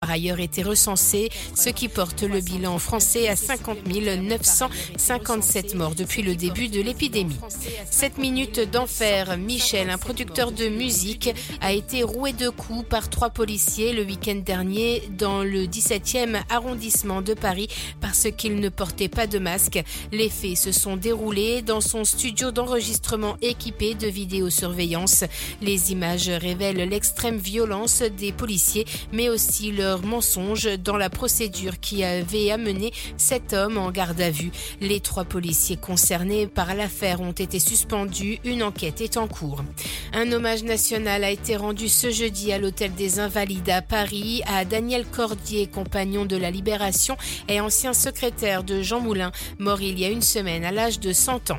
par ailleurs été recensés, ce qui porte le bilan français à 50 957 morts depuis le début de l'épidémie. 7 minutes d'enfer, Michel, un producteur de musique, a été roué de coups par trois policiers le week-end dernier dans le 17e arrondissement de Paris parce qu'il ne portait pas de masque. Les faits se sont déroulés dans son studio d'enregistrement équipé de vidéosurveillance. Les images révèlent l'extrême violence des policiers, mais aussi leur mensonge dans la procédure qui avait amené cet homme en garde à vue. Les trois policiers concernés par l'affaire ont été suspendus. Une enquête est en cours. Un hommage national a été rendu ce jeudi à l'hôtel des Invalides à Paris à Daniel Cordier, compagnon de la Libération et ancien secrétaire de Jean Moulin, mort il y a une semaine à l'âge de 100 ans.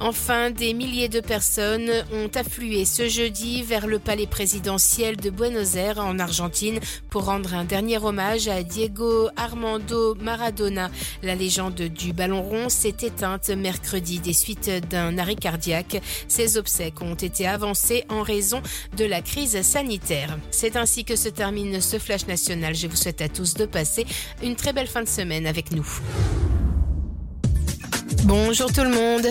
Enfin, des milliers de personnes ont afflué ce jeudi vers le palais présidentiel de Buenos Aires en Argentine pour rendre un dernier hommage à Diego Armando Maradona. La légende du ballon rond s'est éteinte mercredi des suites d'un arrêt cardiaque. Ses obsèques ont été avancées en raison de la crise sanitaire. C'est ainsi que se termine ce flash national. Je vous souhaite à tous de passer une très belle fin de semaine avec nous. Bonjour tout le monde.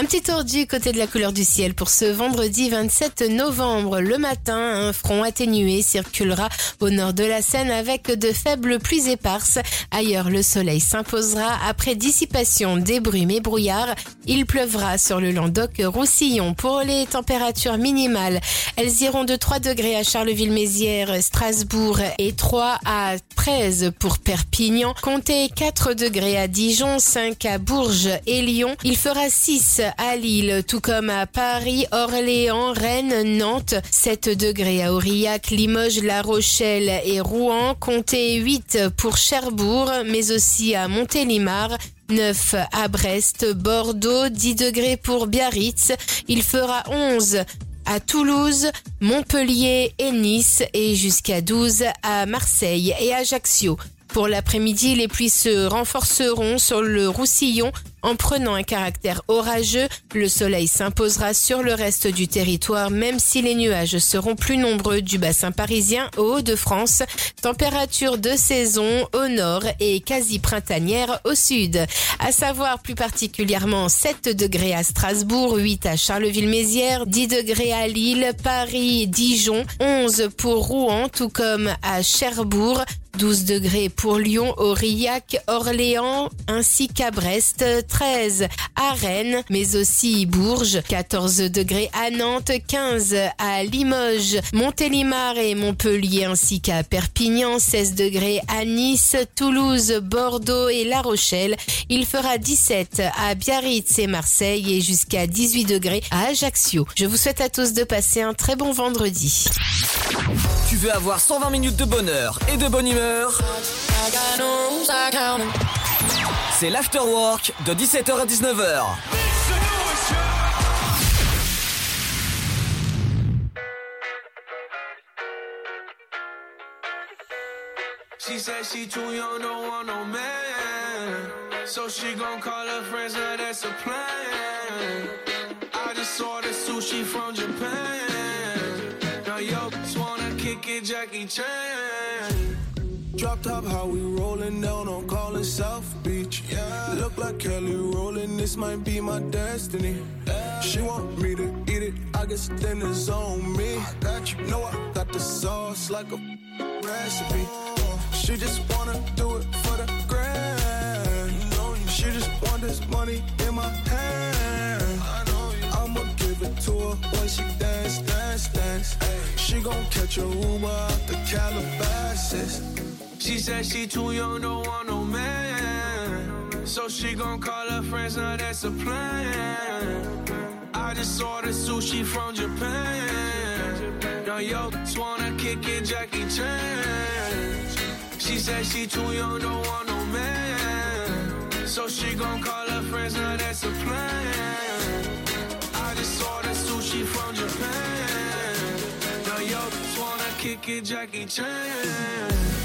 Un petit tour du côté de la couleur du ciel pour ce vendredi 27 novembre. Le matin, un front atténué circulera au nord de la Seine avec de faibles pluies éparses. Ailleurs, le soleil s'imposera après dissipation des brumes et brouillards. Il pleuvra sur le Languedoc-Roussillon. Pour les températures minimales, elles iront de 3 degrés à Charleville-Mézières, Strasbourg et 3 à 13 pour Perpignan. Comptez 4 degrés à Dijon, 5 à Bourges et Lyon. Il fera 6 à Lille, tout comme à Paris, Orléans, Rennes, Nantes, 7 degrés à Aurillac, Limoges, La Rochelle et Rouen, comptez 8 pour Cherbourg, mais aussi à Montélimar, 9 à Brest, Bordeaux, 10 degrés pour Biarritz, il fera 11 à Toulouse, Montpellier et Nice et jusqu'à 12 à Marseille et Ajaccio. Pour l'après-midi, les pluies se renforceront sur le Roussillon en prenant un caractère orageux. Le soleil s'imposera sur le reste du territoire, même si les nuages seront plus nombreux du bassin parisien au Haut-de-France. Température de saison au nord et quasi printanière au sud. À savoir plus particulièrement 7 degrés à Strasbourg, 8 à Charleville-Mézières, 10 degrés à Lille, Paris, Dijon, 11 pour Rouen, tout comme à Cherbourg, 12 degrés pour Lyon, Aurillac, Orléans ainsi qu'à Brest, 13 à Rennes, mais aussi Bourges, 14 degrés à Nantes, 15 à Limoges, Montélimar et Montpellier ainsi qu'à Perpignan, 16 degrés à Nice, Toulouse, Bordeaux et La Rochelle. Il fera 17 à Biarritz et Marseille et jusqu'à 18 degrés à Ajaccio. Je vous souhaite à tous de passer un très bon vendredi. Tu veux avoir 120 minutes de bonheur et de bonne humeur? C'est l'afterwork de 17h à 19h. She said she too young, don't want no man. So she gon' call her friends, that's a plan. I just saw the sushi from Japan. Now yo, just wanna kick it, Jackie Chan. Drop top, how we rollin' down on callin' South Beach. Yeah. Look like Kelly rollin', this might be my destiny. She want me to eat it, I guess it's on me. I got you, know I got the sauce like a recipe. She just wanna do it for the grand. She just want this money in my hand. I know I'ma give it to her when she dance, dance, dance. She gon' catch a Uber out the Calabasas. She said she too young, don't want no man. So she gon' call her friends, now that's a plan. I just saw the sushi from Japan. Now yo, just wanna kick it, Jackie Chan. She said she too young, don't want no man. So she gon' call her friends, now that's a plan. I just saw the sushi from Japan. Now yo, just wanna kick it, Jackie Chan.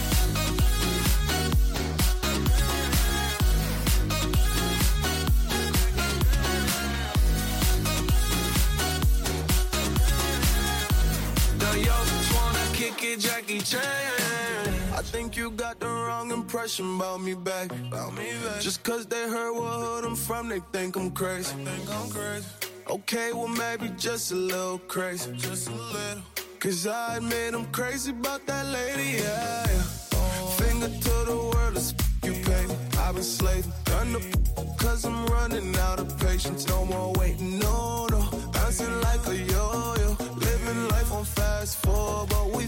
Yo, kick it, Jackie Chan. I think you got the wrong impression about me back. About me back. Just cause they heard what hood I'm from, they think I'm crazy. think I'm crazy. Okay, well maybe just a little crazy. Just a little. Cause I admit I'm crazy about that lady, yeah. yeah. Finger to the world, it's you pay me. I've been slaving. Done the cause I'm running out of patience. No more waiting, no, no. Bouncing like a yo-yo. Living life on fast forward, but we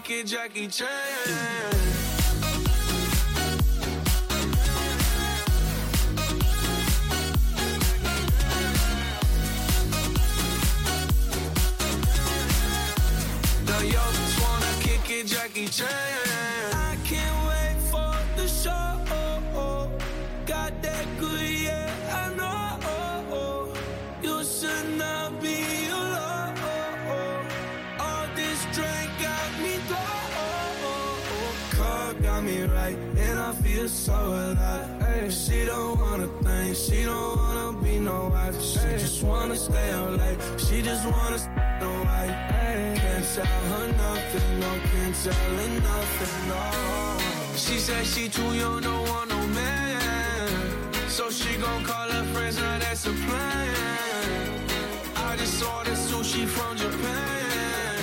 Jackie Chan. The youngest wanna kick it, Jackie Chan. And I so alive. Hey, she don't wanna think, she don't wanna be no wife. She just wanna stay out late, she just wanna stay no wife. Hey, can't tell her nothing, no, can't tell her nothing, no. She said she too young, don't want no man. So she gon' call her friends, now that's a plan. I just ordered sushi from Japan.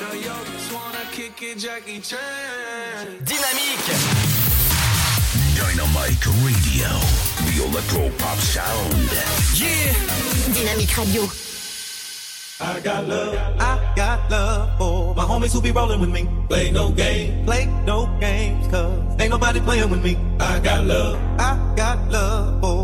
Now yo, just wanna kick it, Jackie Chan. Dynamique Dynamite Radio. The electro pop sound. Yeah Dynamique Radio. I got love, I got love for my homies who be rolling with me. Play no game, play no games, cause ain't nobody playing with me. I got love, I got love for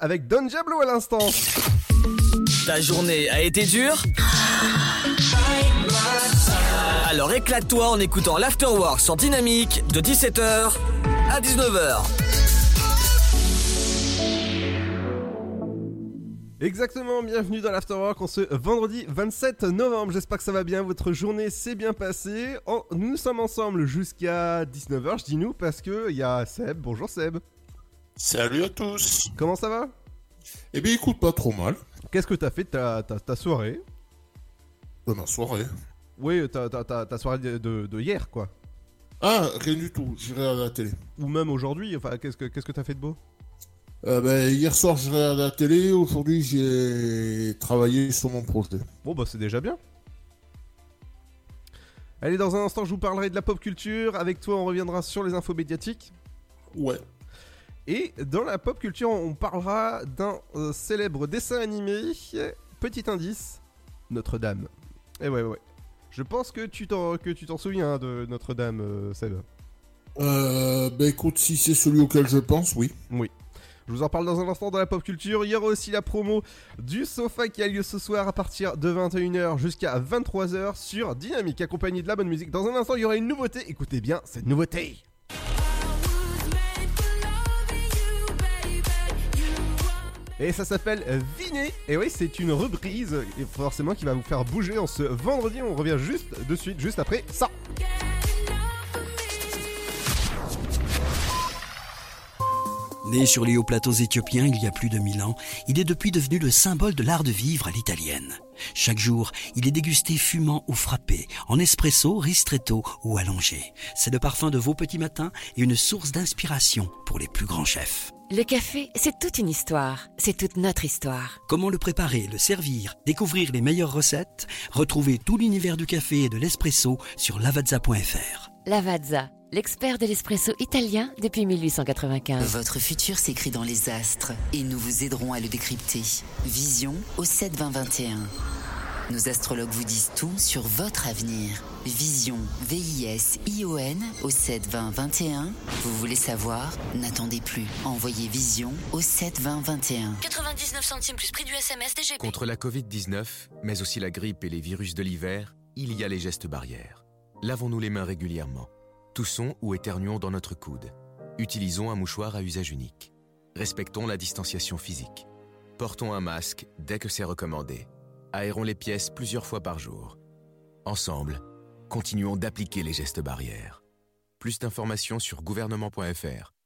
Avec Don Diablo à l'instant. Ta journée a été dure Alors éclate-toi en écoutant l'Afterwork sur Dynamique de 17h à 19h. Exactement, bienvenue dans l'Afterwork en ce vendredi 27 novembre. J'espère que ça va bien, votre journée s'est bien passée. Oh, nous sommes ensemble jusqu'à 19h, je dis nous parce que il y a Seb. Bonjour Seb. Salut à tous. Comment ça va? Eh bien, écoute, pas trop mal. Qu'est-ce que t'as fait de ta, ta, ta soirée? De ma soirée. Oui, ta, soirée de, de- de hier quoi. Ah, rien du tout. J'irai à la télé. Ou même aujourd'hui, enfin qu'est-ce que qu'est-ce que t'as fait de beau? Euh, ben, hier soir, j'irai à la télé. Aujourd'hui, j'ai travaillé sur mon projet. Bon bah c'est déjà bien. Allez, dans un instant, je vous parlerai de la pop culture. Avec toi, on reviendra sur les infos médiatiques. Ouais. Et dans la pop culture, on parlera d'un euh, célèbre dessin animé. Petit indice, Notre-Dame. Et ouais, ouais. Je pense que tu t'en, que tu t'en souviens hein, de Notre-Dame, euh, Seb. Euh, ben, écoute, si c'est celui auquel je pense, oui. Je vous en parle dans un instant dans la pop culture. Il y aura aussi la promo du sofa qui a lieu ce soir à partir de 21h jusqu'à 23h sur Dynamique, accompagné de la bonne musique. Dans un instant, il y aura une nouveauté. Écoutez bien cette nouveauté. Et ça s'appelle Viné. Et oui, c'est une reprise, forcément qui va vous faire bouger en ce vendredi. On revient juste de suite, juste après ça. Né sur les hauts plateaux éthiopiens il y a plus de mille ans, il est depuis devenu le symbole de l'art de vivre à l'italienne. Chaque jour, il est dégusté fumant ou frappé, en espresso, ristretto ou allongé. C'est le parfum de vos petits matins et une source d'inspiration pour les plus grands chefs. Le café, c'est toute une histoire. C'est toute notre histoire. Comment le préparer, le servir, découvrir les meilleures recettes? Retrouvez tout l'univers du café et de l'espresso sur lavazza.fr. Lavazza, l'expert de l'espresso italien depuis 1895. Votre futur s'écrit dans les astres et nous vous aiderons à le décrypter. Vision au 72021. Nos astrologues vous disent tout sur votre avenir. Vision, V-I-S-I-O-N au 72021. Vous voulez savoir? N'attendez plus. Envoyez Vision au 72021. 99 centimes plus prix du SMS DGP. Contre la Covid-19, mais aussi la grippe et les virus de l'hiver, il y a les gestes barrières. Lavons-nous les mains régulièrement. Toussons ou éternuons dans notre coude. Utilisons un mouchoir à usage unique. Respectons la distanciation physique. Portons un masque dès que c'est recommandé. Aérons les pièces plusieurs fois par jour. Ensemble, continuons d'appliquer les gestes barrières. Plus d'informations sur gouvernement.fr.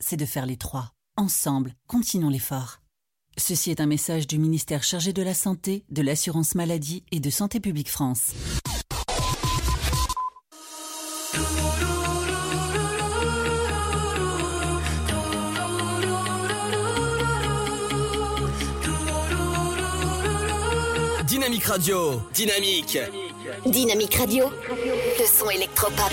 c'est de faire les trois. Ensemble, continuons l'effort. Ceci est un message du ministère chargé de la Santé, de l'Assurance Maladie et de Santé Publique France. Dynamique Radio, dynamique. Dynamique Radio, le son électropop.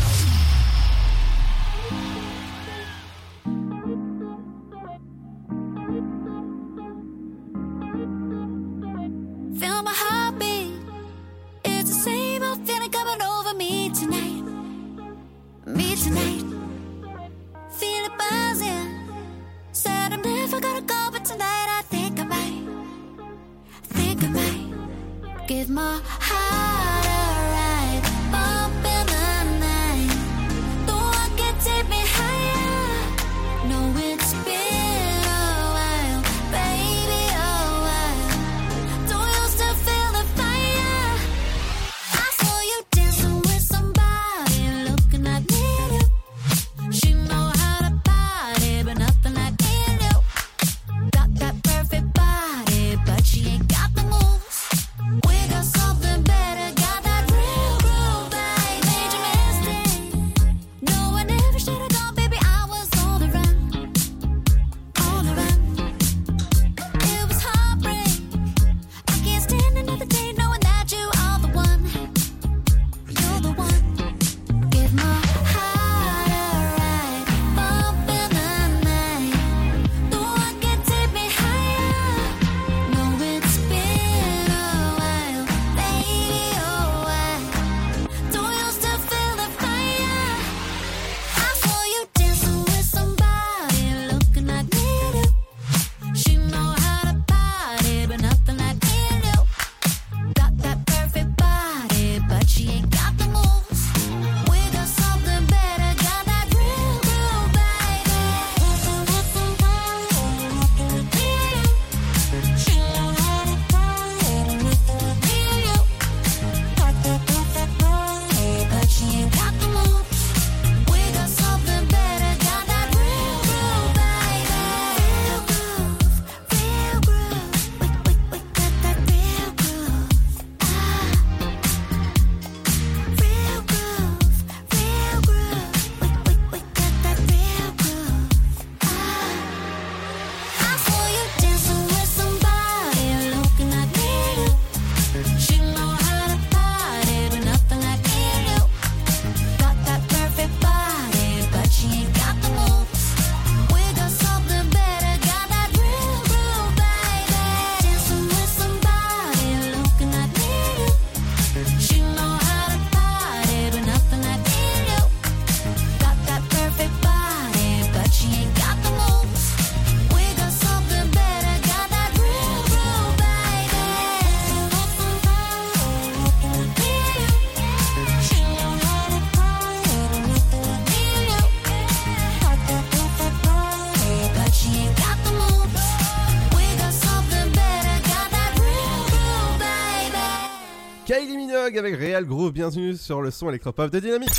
Bienvenue sur le son électropop de Dynamique.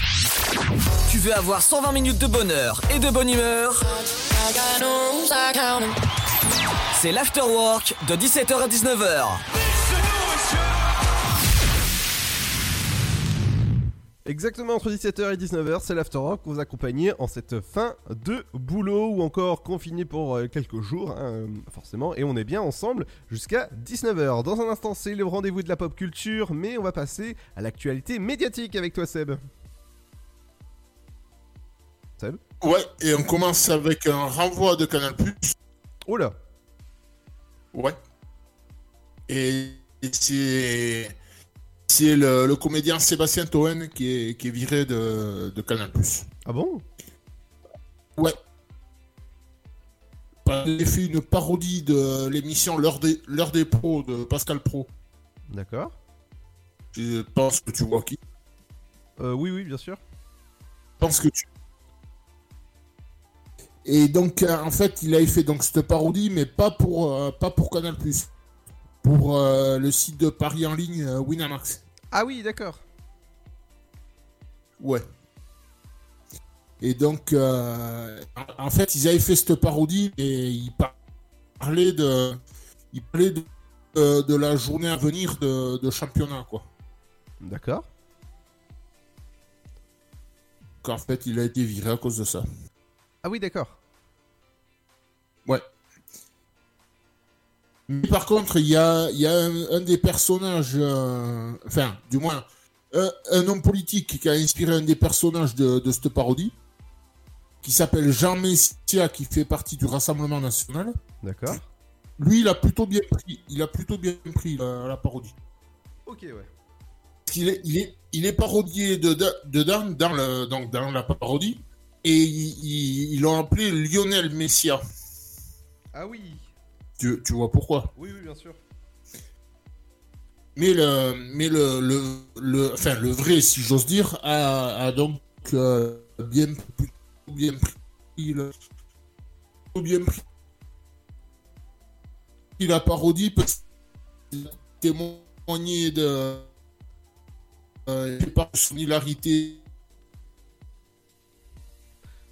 Tu veux avoir 120 minutes de bonheur et de bonne humeur? C'est l'afterwork de 17h à 19h. Exactement entre 17h et 19h, c'est l'Afterrock pour vous accompagner en cette fin de boulot ou encore confiné pour euh, quelques jours, hein, forcément, et on est bien ensemble jusqu'à 19h. Dans un instant, c'est le rendez-vous de la pop culture, mais on va passer à l'actualité médiatique avec toi, Seb. Seb Ouais, et on commence avec un renvoi de Canal+. Oh là Ouais. Et c'est c'est le, le comédien Sébastien Toen qui est, qui est viré de, de Canal+. Ah bon? Ouais. Il a fait une parodie de l'émission L'heure des, L'heure des pros de Pascal Pro. D'accord. Je pense que tu vois qui? Euh, oui, oui, bien sûr. Je pense que tu. Et donc, euh, en fait, il avait fait donc cette parodie, mais pas pour, euh, pas pour Canal+. Pour euh, le site de Paris en ligne Winamax. Ah oui, d'accord. Ouais. Et donc, euh, en fait, ils avaient fait cette parodie et ils parlaient de, ils parlaient de, de- de la journée à venir de, de championnat, quoi. D'accord. Qu'en fait, il a été viré à cause de ça. Ah oui, d'accord. Mais par contre, il y a, il y a un, un des personnages, euh, enfin, du moins, un, un homme politique qui a inspiré un des personnages de, de cette parodie, qui s'appelle Jean Messia, qui fait partie du Rassemblement National. D'accord. Lui, il a plutôt bien pris, il a plutôt bien pris la, la parodie. Ok, ouais. Est, il est, il est parodié de- de- dedans, dans, le, donc dans la parodie, et ils l'ont appelé Lionel Messia. Ah oui. Tu, tu vois pourquoi Oui, oui, bien sûr. Mais le, mais le, le, le, enfin, le vrai, si j'ose dire, a, a donc euh, bien, pris le, bien pris la parodie a témoigné de euh, par son hilarité.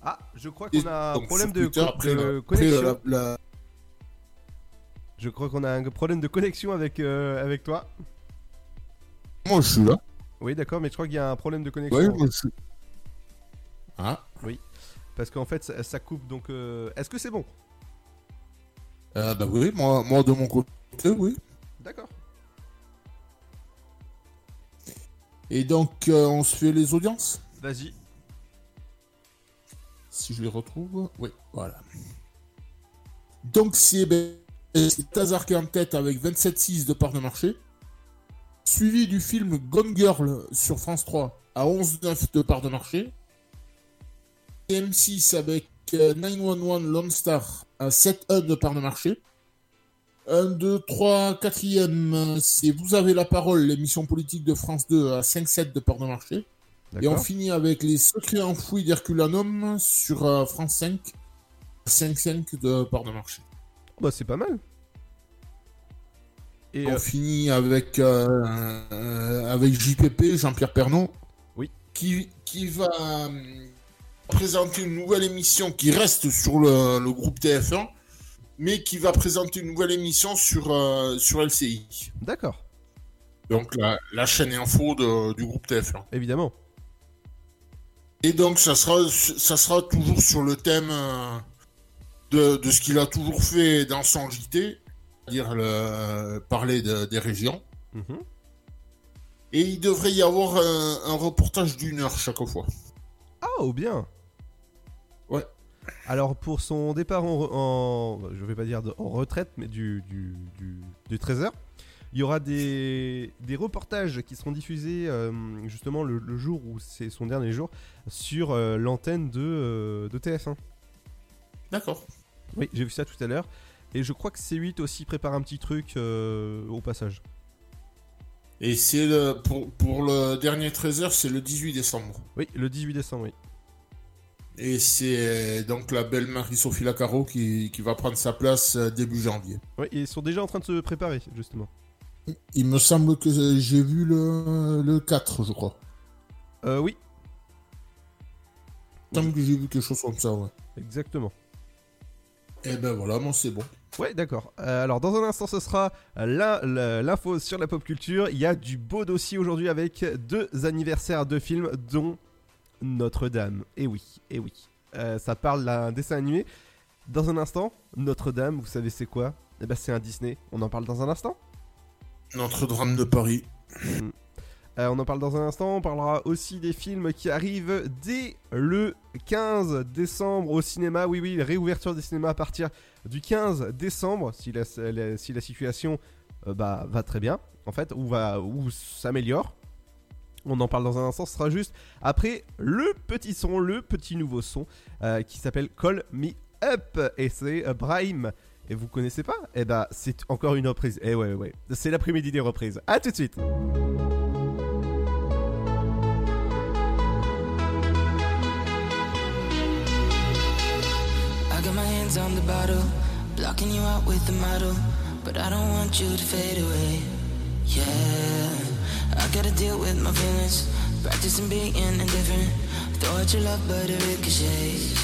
Ah, je crois qu'on a un problème de, co- connexion. la- la- Je crois qu'on a un problème de connexion avec, euh, avec toi. Moi, je suis là. Oui, d'accord, mais je crois qu'il y a un problème de connexion. Ouais, moi, je suis. Ah. Oui. Parce qu'en fait, ça, ça coupe, donc... euh, Est-ce que c'est bon? Euh, bah oui, moi, moi de mon côté, oui. D'accord. Et donc, euh, on se fait les audiences? Vas-y. Si je les retrouve. Oui, voilà. Donc, c'est ben, c'est Tazar qui est en tête avec 27,6 de part de marché. Suivi du film Gone Girl sur France 3 à 11,9 de part de marché. Et M6 avec euh, 911 Lone Star à 7,1 de part de marché. 1, 2, 3, 4ème, c'est Vous avez la parole, l'émission politique de France 2 à 5,7 de part de marché. Et on finit avec Les secrets enfouis d'Herculanum sur euh, France 5, 5,5 de part de marché. Bah, c'est pas mal. Et on euh, finit avec, euh, euh, avec JPP, Jean-Pierre Pernaud, Oui. qui, qui va présenter une nouvelle émission qui reste sur le, le groupe TF1, mais qui va présenter une nouvelle émission sur, euh, sur LCI. D'accord. Donc la, la chaîne info de- du groupe TF1. Évidemment. Et donc ça sera, ça sera toujours sur le thème de, de ce qu'il a toujours fait dans son JT, c'est-à-dire le- parler de- des régions. Mhm. Et il devrait y avoir un, un reportage d'une heure chaque fois. Ah, ou bien. Ouais. Alors pour son départ en, en- je vais pas dire de- en retraite, mais du, du, du, du 13h, il y aura des, des reportages qui seront diffusés euh, justement le, le jour où c'est son dernier jour sur euh, l'antenne de, euh, de TF1. D'accord. Oui, j'ai vu ça tout à l'heure. Et je crois que C8 aussi prépare un petit truc euh, au passage. Et c'est le, pour, pour le dernier 13h, c'est le 18 décembre. Oui, le 18 décembre, oui. Et c'est donc la belle Marie-Sophie Lacaro qui, qui va prendre sa place euh, début janvier. Oui, ils sont déjà en train de se préparer, justement. Il me semble que j'ai vu le, le 4, je crois. Euh, oui. Il me semble que j'ai vu quelque chose comme ça, ouais. Exactement. Et ben voilà, moi c'est bon. Ouais, d'accord. Euh, alors, dans un instant, ce sera l'info sur la pop culture. Il y a du beau dossier aujourd'hui avec deux anniversaires de films, dont Notre-Dame. Et oui, et oui. Euh, ça parle d'un dessin animé. Dans un instant, Notre-Dame, vous savez c'est quoi? Eh ben, c'est un Disney. On en parle dans un instant? Notre-Dame de Paris. Euh, on en parle dans un instant. On parlera aussi des films qui arrivent dès le 15 décembre au cinéma. Oui, oui, réouverture des cinémas à partir du 15 décembre, si la, si la situation euh, bah, va très bien, en fait, ou, ou s'améliore. On en parle dans un instant. Ce sera juste après le petit son, le petit nouveau son euh, qui s'appelle Call Me Up. Et c'est Brahim. Et vous connaissez pas? Eh bah, c'est encore une reprise. Eh ouais, ouais. C'est l'après-midi des reprises. À tout de suite. Hands on the bottle, blocking you out with the model. But I don't want you to fade away. Yeah, I gotta deal with my feelings, practicing being indifferent. Throw out your love, but it ricochets.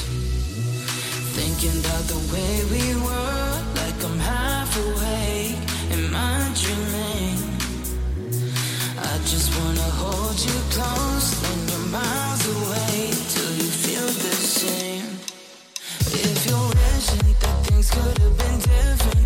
Thinking about the way we were, like I'm half awake. Am I dreaming? I just wanna hold you close when you're miles could have been different,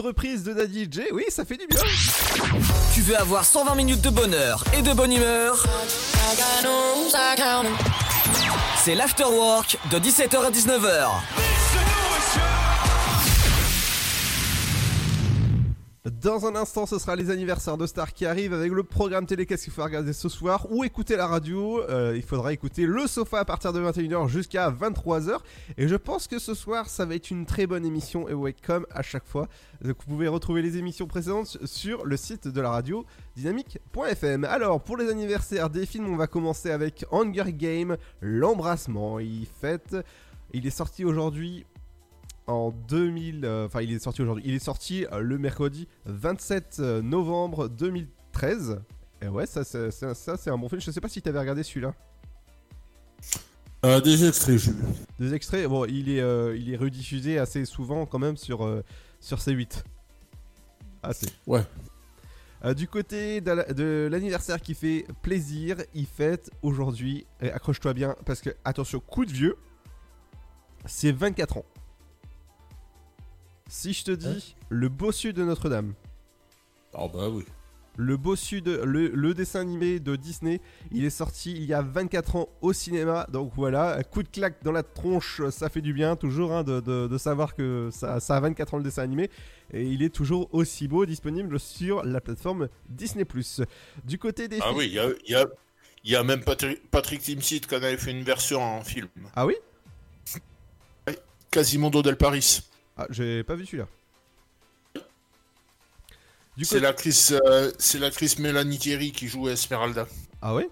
reprise de Daddy J, oui, ça fait du bien. Tu veux avoir 120 minutes de bonheur et de bonne humeur? C'est l'afterwork de 17h à 19h. Dans un instant, ce sera les anniversaires de stars qui arrivent avec le programme télé qu'est-ce qu'il faut regarder ce soir ou écouter la radio. Euh, il faudra écouter le sofa à partir de 21h jusqu'à 23h. Et je pense que ce soir, ça va être une très bonne émission. Et ouais, comme à chaque fois. Donc vous pouvez retrouver les émissions précédentes sur le site de la radio dynamique.fm. Alors, pour les anniversaires des films, on va commencer avec Hunger Game, l'embrassement. Il fête. Il est sorti aujourd'hui en 2000. euh, Enfin, il est sorti aujourd'hui. Il est sorti euh, le mercredi 27 novembre 2013. Et ouais, ça, c'est- c'est- ça, c'est un bon film. Je sais pas si t'avais regardé celui-là. Euh, des extraits, vu. Des extraits. Bon, il est, euh, il est rediffusé assez souvent quand même sur, euh, sur C8. Assez. Ouais. Euh, du côté de la- de l'anniversaire qui fait plaisir, il fête aujourd'hui. Et accroche-toi bien parce que, attention, coup de vieux, c'est 24 ans. Si je te dis le bossu de Notre-Dame. Ah bah oui. Le bossu de le, le dessin animé de Disney, il est sorti il y a 24 ans au cinéma. Donc voilà, un coup de claque dans la tronche, ça fait du bien toujours hein, de, de- de savoir que ça, ça a 24 ans le dessin animé. Et il est toujours aussi beau, disponible sur la plateforme Disney+. Du côté des Ah films- oui, il y a, il y, a, il y a même Patrick, Patrick Timsit qui en avait fait une version en film. Ah oui Oui, Quasimodo del Paris. Ah, j'ai pas vu celui-là. C'est l'actrice euh, c'est l'actrice Mélanie Thierry qui joue Esmeralda. Ah ouais?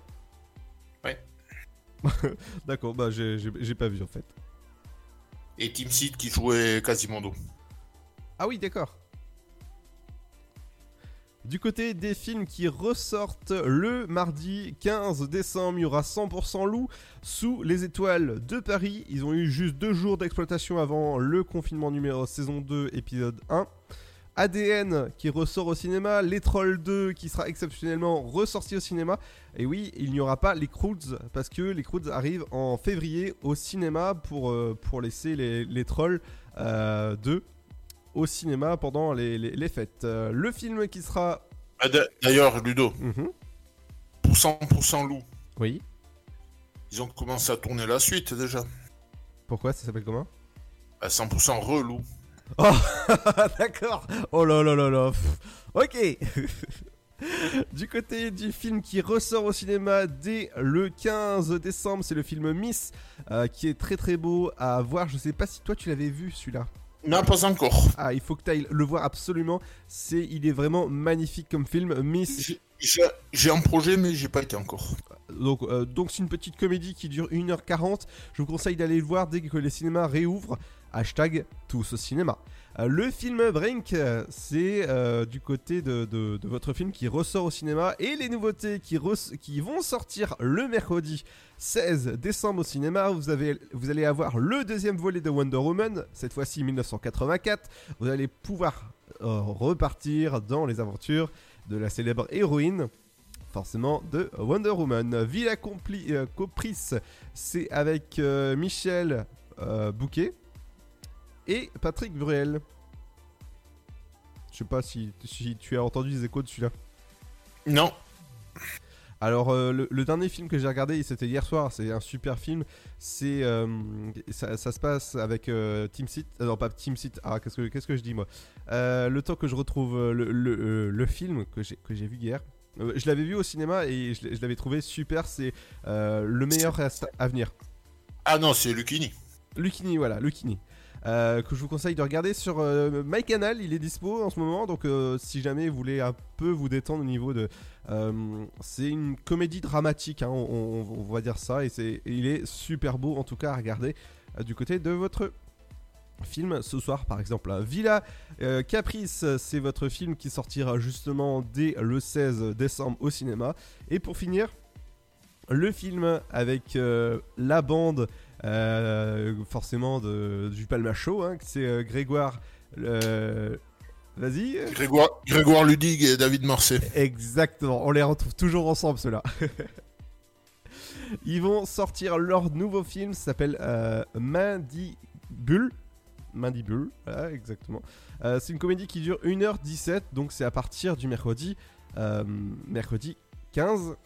Ouais. D'accord, bah j'ai pas vu en fait. Et Timsit qui jouait Quasimodo. Ah oui, d'accord. Du côté des films qui ressortent le mardi 15 décembre, il y aura 100% loup sous les étoiles de Paris. Ils ont eu juste deux jours d'exploitation avant le confinement numéro saison 2 épisode 1. ADN qui ressort au cinéma, Les Trolls 2 qui sera exceptionnellement ressorti au cinéma. Et oui, il n'y aura pas les Croods parce que les Croods arrivent en février au cinéma pour, euh, laisser les, les Trolls euh, 2 au cinéma pendant les, les- les fêtes. Euh, le film qui sera. Ah, d'a- D'ailleurs, Ludo, Mhm. pour 100% loup, Oui. ils ont commencé à tourner la suite déjà. Pourquoi? Ça s'appelle comment? À 100% relou. Oh, d'accord. Oh là là là là. Ok. du côté du film qui ressort au cinéma dès le 15 décembre, c'est le film Miss, euh, qui est très très beau à voir. Je sais pas si toi tu l'avais vu celui-là. Non, pas encore. Ah, il faut que tu ailles le voir absolument. C'est, il est vraiment magnifique comme film. Miss. J'ai- un projet, mais j'ai pas été encore. Donc, euh, donc c'est une petite comédie qui dure 1h40. Je vous conseille d'aller le voir dès que les cinémas réouvrent. Hashtag tous au cinéma. Euh, le film Brink, c'est euh, du côté de, votre film qui ressort au cinéma. Et les nouveautés qui, vont sortir le mercredi 16 décembre au cinéma. Vous, allez avoir le deuxième volet de Wonder Woman, cette fois-ci 1984. Vous allez pouvoir euh, repartir dans les aventures de la célèbre héroïne forcément de Wonder Woman. Villa Compli- euh, Caprice, c'est avec Michel Bouquet et Patrick Bruel. Je sais pas si, si tu as entendu les échos de celui-là. Non. Alors, euh, le, le dernier film que j'ai regardé, c'était hier soir. C'est un super film. C'est euh, ça, ça se passe avec euh, Team Seat. euh, non, pas Team Seat. Ah, qu'est-ce que qu'est-ce que je dis moi? Le temps que je retrouve le, le, le film que j'ai que j'ai vu hier. Je l'avais vu au cinéma et je, l'avais trouvé super. C'est le meilleur reste à venir. Ah non, c'est Lucini. Lucini, voilà, Lucini. Euh, que je vous conseille de regarder sur euh, MyCanal, il est dispo en ce moment, donc euh, si jamais vous voulez un peu vous détendre au niveau de... euh, c'est une comédie dramatique, hein, on, va dire ça, et, c'est, il est super beau en tout cas à regarder du côté de votre film ce soir par exemple. Villa Caprice, c'est votre film qui sortira justement dès le 16 décembre au cinéma. Et pour finir, le film avec la bande forcément de, du Palma Show, hein, c'est euh, Grégoire. euh, Vas-y. Grégoire, Grégoire Ludig et David Morset. Exactement, on les retrouve toujours ensemble ceux-là. Ils vont sortir leur nouveau film, ça s'appelle euh, Mandibule. Mandibule, voilà, exactement. Euh, c'est une comédie qui dure 1h17, donc c'est à partir du mercredi, euh, mercredi 15,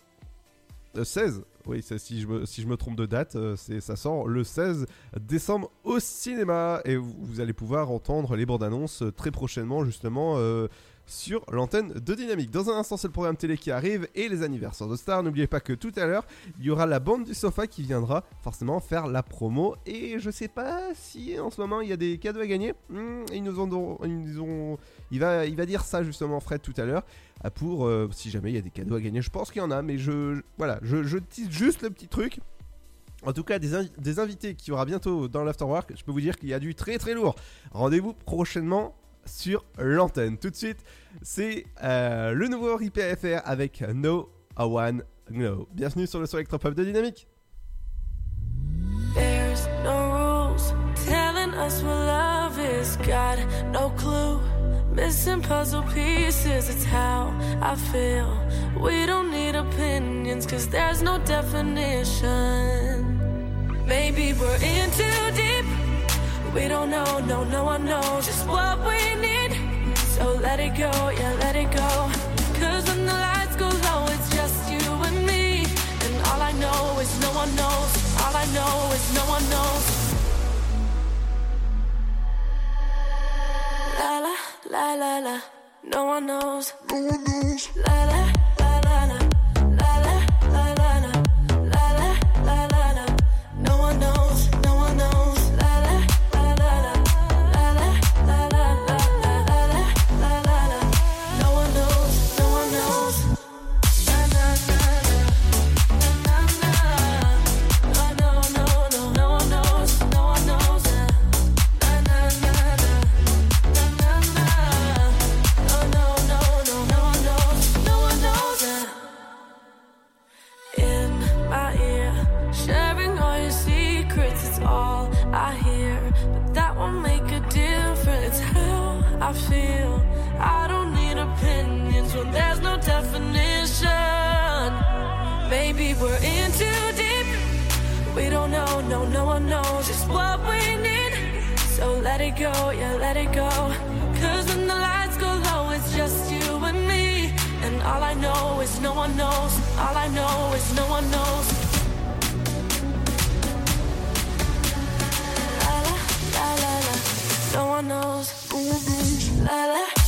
euh, 16. Oui, c'est- si je, me, si je me trompe de date, euh, ça sort le 16 décembre au cinéma. Et vous, allez pouvoir entendre les bandes annonces euh, très prochainement, justement, euh, sur l'antenne de Dynamique. Dans un instant, c'est le programme télé qui arrive et les anniversaires de stars. N'oubliez pas que tout à l'heure, il y aura la bande du sofa qui viendra forcément faire la promo. Et je sais pas si en ce moment il y a des cadeaux à gagner. Hmm, ils nous ont, ils nous ont- il va, il va dire ça justement Fred tout à l'heure ah, pour euh, si jamais il y a des cadeaux à gagner. Je pense qu'il y en a, mais je, voilà, je, je juste le petit truc. En tout cas, des, des invités qui aura bientôt dans l'Afterwork, je peux vous dire qu'il y a du très très lourd. Rendez-vous prochainement sur l'antenne. Tout de suite, c'est euh, le nouveau IPFR avec No A One No. Bienvenue sur le son Electropop de Dynamique. There's no rules telling us what love is. Got no clue. Missing puzzle pieces, it's how I feel. We don't need opinions, cause there's no definition. Maybe we're in too deep. We don't know, no, no one knows just what we need. So let it go, yeah, let it go. Cause when the lights go low, it's just you and me. And all I know is no one knows. All I know is no one knows. La la la la la. No one knows. No one knows. La la la la I feel, I don't need opinions when there's no definition. Maybe we're in too deep. We don't know, no, no one knows just what we need. So let it go, yeah, let it go. Cause when the lights go low, it's just you and me. And all I know is no one knows. All I know is no one knows. No one knows. La la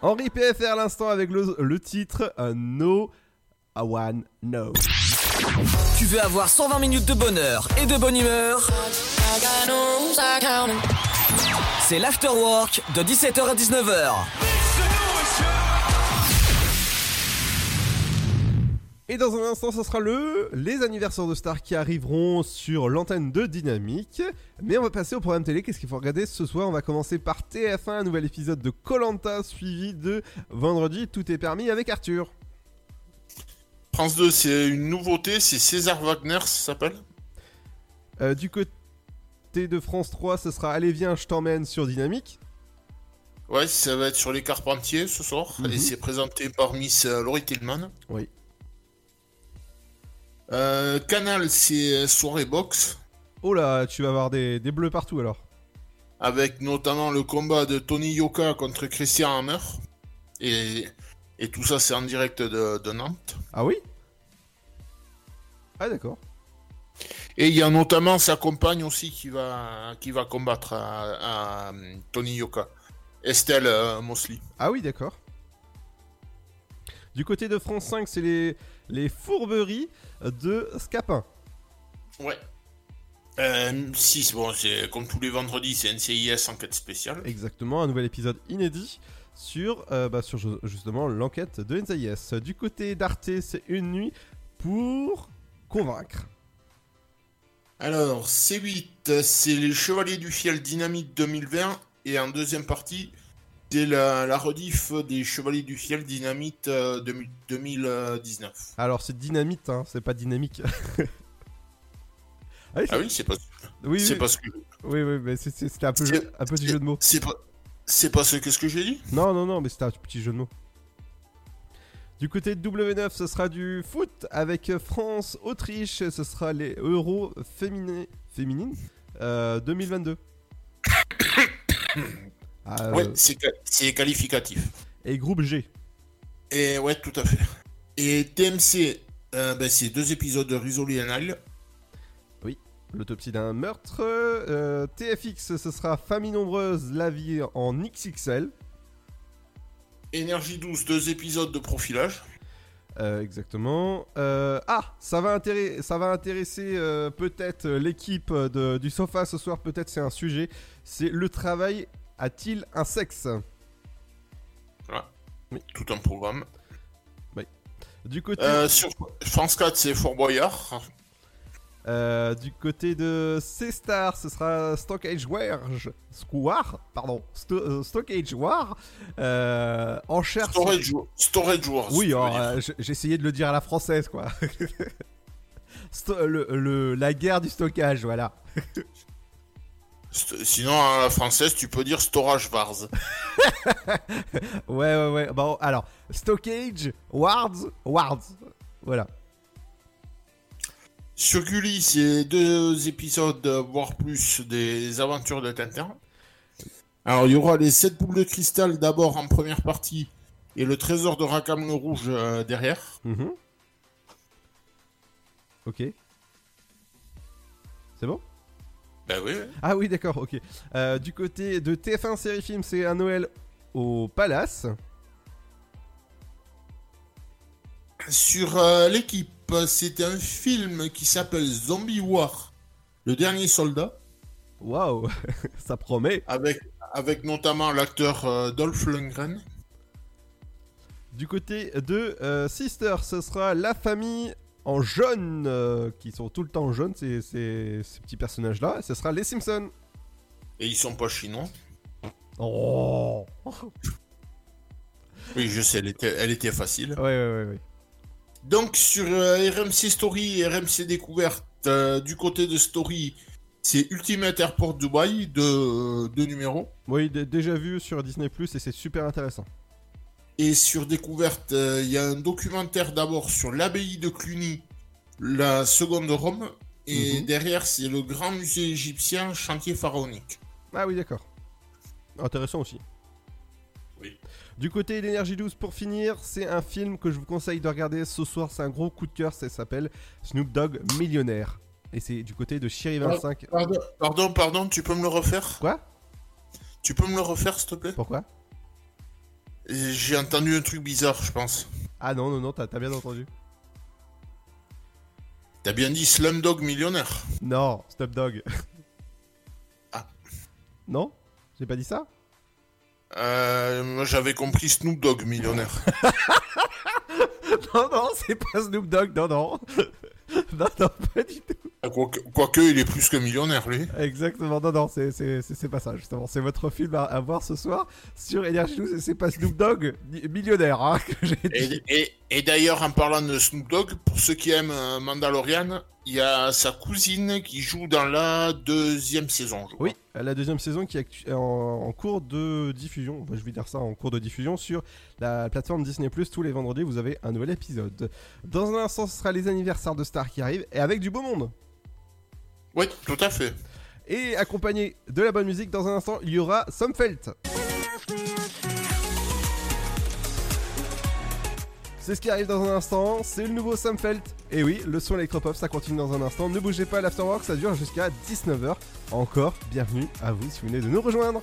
Henri PFR l'instant avec le, titre euh, No One No. Tu veux avoir 120 minutes de bonheur et de bonne humeur? C'est l'afterwork de 17h à 19h. Et dans un instant, ce sera le les anniversaires de stars qui arriveront sur l'antenne de Dynamique. Mais on va passer au programme télé. Qu'est-ce qu'il faut regarder ce soir? On va commencer par TF1, un nouvel épisode de Colanta suivi de vendredi. Tout est permis avec Arthur. France 2, c'est une nouveauté, c'est César Wagner, ça s'appelle? Euh, du côté de France 3, ce sera Allez viens, je t'emmène sur Dynamique. Ouais, ça va être sur les Carpentiers ce soir, Mhm. et c'est présenté par Miss euh, Laurie Tillman. Oui. Euh, Canal, c'est Soirée Box, Oh là, tu vas avoir des, des bleus partout alors. avec notamment le combat de Tony Yoka contre Christian Hammer. Et, et tout ça, c'est en direct de, de Nantes. Ah oui? Ah d'accord. Et il y a notamment sa compagne aussi qui va, qui va combattre à, à, euh, Tony Yoka, Estelle euh, Mosley. Ah oui, d'accord. Du côté de France 5, c'est les, les fourberies de Scapin. Ouais. Euh, si, bon, c'est comme tous les vendredis, c'est NCIS enquête spéciale. Exactement, un nouvel épisode inédit sur, euh, bah, sur ju- justement l'enquête de NCIS. Du côté d'Arte, c'est une nuit pour convaincre. Alors, C8, c'est les Chevaliers du Fiel Dynamite 2020. Et en deuxième partie, c'est la, la rediff des Chevaliers du Fiel Dynamite euh, 2000 2019. Alors c'est dynamite, hein, c'est pas dynamique. ah Ah oui, c'est pas, Oui, c'est oui. pas ce que, Oui, oui, mais c'était un peu, jeu- un petit jeu de mots. c'est pas, c'est pas ce qu'est-ce que j'ai dit Non, non, non, mais c'était un petit jeu de mots. Du côté de W9, ce sera du foot avec France-Autriche. Ce sera les Euros féminines, féminines euh, 2022. Ah, Ouais, euh, c'est, ca- c'est qualificatif. et groupe G. Et ouais, tout à fait. Et TMC, euh, ben, c'est deux épisodes de Risoli and Isle. Oui, l'autopsie d'un meurtre. Euh, TFX, ce sera Famille nombreuse, la vie en XXL. Énergie 12, deux épisodes de profilage. Euh, exactement. Ah, ça va, ça va intéresser peut-être l'équipe de- du sofa ce soir. Peut-être c'est un sujet. C'est le travail a-t-il un sexe Voilà. Oui. Tout un programme. Oui. Du côté, Euh, sur France 4, c'est Fort Boyard. euh, du côté de C-Star, ce sera Stockage War. Square, pardon. Sto- euh, Stockage War. Euh, enchère. Storage, Storage Wars. Oui, euh, j'ai essayé de le dire à la française, quoi. Sto- le- le- la guerre du stockage, voilà. Sinon, à la française, tu peux dire Storage Wars. Ouais, ouais, ouais. Bon, alors, Stockage, Wards, Wards. Voilà. Sur Gulli, c'est deux épisodes, voire plus, des aventures de Tintin. Alors, il y aura les 7 boules de cristal d'abord en première partie et le trésor de Rakam le Rouge euh, derrière. Mhm. Ok. C'est bon? Oui, oui. Ah oui, d'accord, ok. Euh, du côté de TF1 série film, c'est un Noël au Palace. Sur euh, l'équipe, c'est un film qui s'appelle Zombie War, le dernier soldat. Waouh, ça promet. Avec, avec notamment l'acteur euh, Dolph Lundgren. Du côté de euh, Sister, ce sera la famille en jaune, euh, qui sont tout le temps jaunes, ces, ces, ces petits personnages-là. Ce sera les Simpsons. Et ils sont pas chinois? Oh Oui, je sais, elle était, elle était facile. Ouais, ouais, ouais. Donc sur euh, RMC Story et RMC Découverte, euh, du côté de Story, c'est Ultimate Airport Dubai, de deux numéros. Oui, déjà vu sur Disney Plus et c'est super intéressant. Et sur Découverte, euh, il y a un documentaire d'abord sur l'abbaye de Cluny, la seconde Rome. Et Mhm. derrière, c'est le grand musée égyptien, chantier pharaonique. Ah oui, d'accord. Intéressant aussi. Oui. Du côté d'énergie 12, pour finir, c'est un film que je vous conseille de regarder ce soir. C'est un gros coup de cœur. Ça s'appelle Snoop Dogg Millionnaire. Et c'est du côté de Chéri 25. Pardon, pardon, pardon, tu peux me le refaire? Quoi? Tu peux me le refaire, s'il te plaît? Pourquoi? J'ai entendu un truc bizarre, je pense. Ah non, non, non, t'as bien entendu. T'as bien dit Slumdog Millionnaire. Non, Dogg. Ah. Non? J'ai pas dit ça? Euh, moi, j'avais compris Snoop Dogg Millionnaire. Non, non, c'est pas Snoop Dogg, non, non. non, non, pas du tout. Ah, Quoique, quoique, il est plus que millionnaire, lui. Exactement, non, non, c'est- c'est c'est- c'est pas ça, justement. C'est votre film à, à voir ce soir sur Energy 12 et c'est pas Snoop Dogg, millionnaire, hein, que j'ai dit. Et, et- et d'ailleurs, en parlant de Snoop Dogg, pour ceux qui aiment euh, Mandalorian, il y a sa cousine qui joue dans la deuxième saison. je crois. Oui, la deuxième saison qui est en, cours de diffusion, Enfin, je vais dire ça en cours de diffusion sur la plateforme Disney+. Tous les vendredis, vous avez un nouvel épisode. Dans un instant, ce sera les anniversaires de stars qui arrivent et avec du beau monde. Oui, tout à fait. Et accompagné de la bonne musique, dans un instant, il y aura Somfelt. C'est ce qui arrive dans un instant, c'est le nouveau Somfelt. Et oui, le son électropop, ça continue dans un instant. Ne bougez pas, l'afterwork, ça dure jusqu'à 19h. Encore, bienvenue à vous si vous venez de nous rejoindre.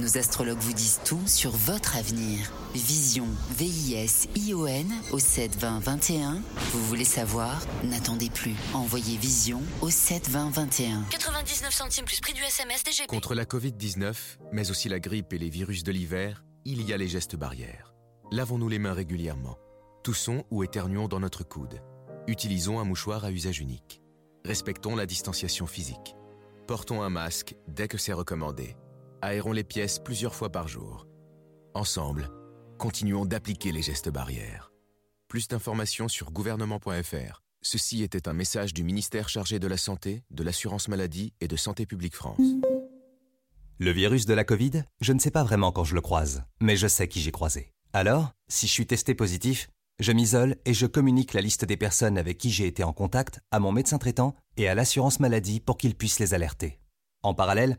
Nos astrologues vous disent tout sur votre avenir. Vision, V-I-S-I-O-N au 72021. Vous voulez savoir? N'attendez plus. Envoyez Vision au 72021. 99 centimes plus prix du SMS DGP. Contre la Covid-19, mais aussi la grippe et les virus de l'hiver, il y a les gestes barrières. Lavons-nous les mains régulièrement. Toussons ou éternuons dans notre coude. Utilisons un mouchoir à usage unique. Respectons la distanciation physique. Portons un masque dès que c'est recommandé. Aérons les pièces plusieurs fois par jour. Ensemble, continuons d'appliquer les gestes barrières. Plus d'informations sur gouvernement.fr. Ceci était un message du ministère chargé de la Santé, de l'Assurance Maladie et de Santé Publique France. Le virus de la Covid, je ne sais pas vraiment quand je le croise, mais je sais qui j'ai croisé. Alors, si je suis testé positif, je m'isole et je communique la liste des personnes avec qui j'ai été en contact à mon médecin traitant et à l'assurance maladie pour qu'ils puissent les alerter. En parallèle,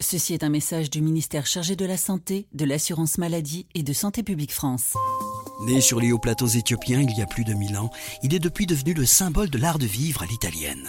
Ceci est un message du ministère chargé de la Santé, de l'Assurance Maladie et de Santé Publique France. Né sur les hauts plateaux éthiopiens il y a plus de mille ans, il est depuis devenu le symbole de l'art de vivre à l'italienne.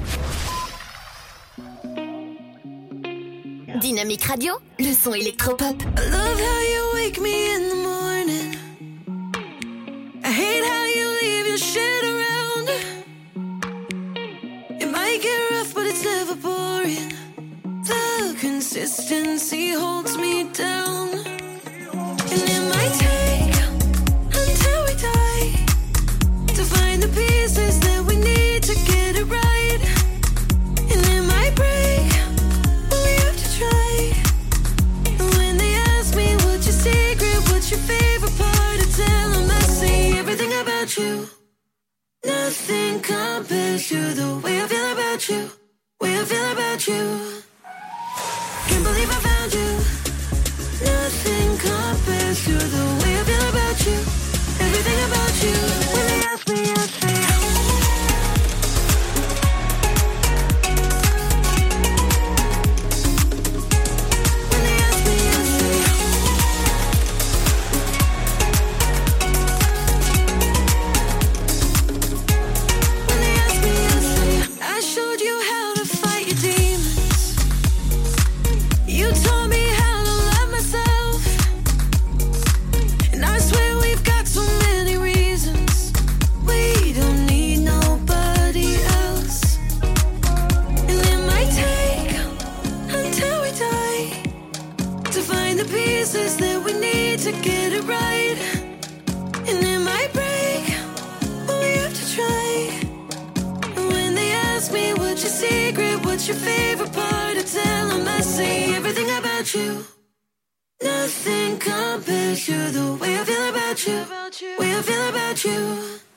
Dynamique Radio, le son électropop. I love how you wake me in the morning. I hate how you leave your shit around. It might get rough, but it's never boring. The consistency holds me down. And it might take about you. Nothing compares to the way I feel about you. Way I feel about you. What's your favorite part, I tell them I see everything about you. Nothing compares to the way I feel about you. Way I feel about you.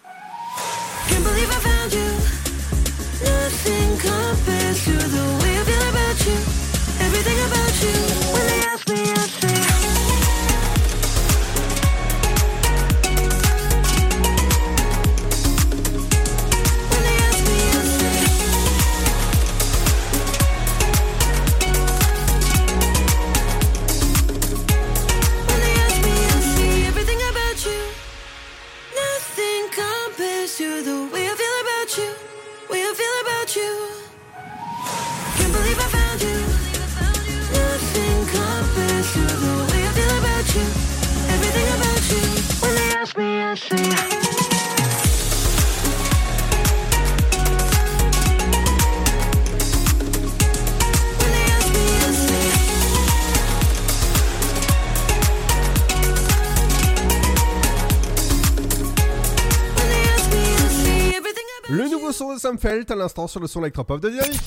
Felt à l'instant sur le son électropop de Dynamique.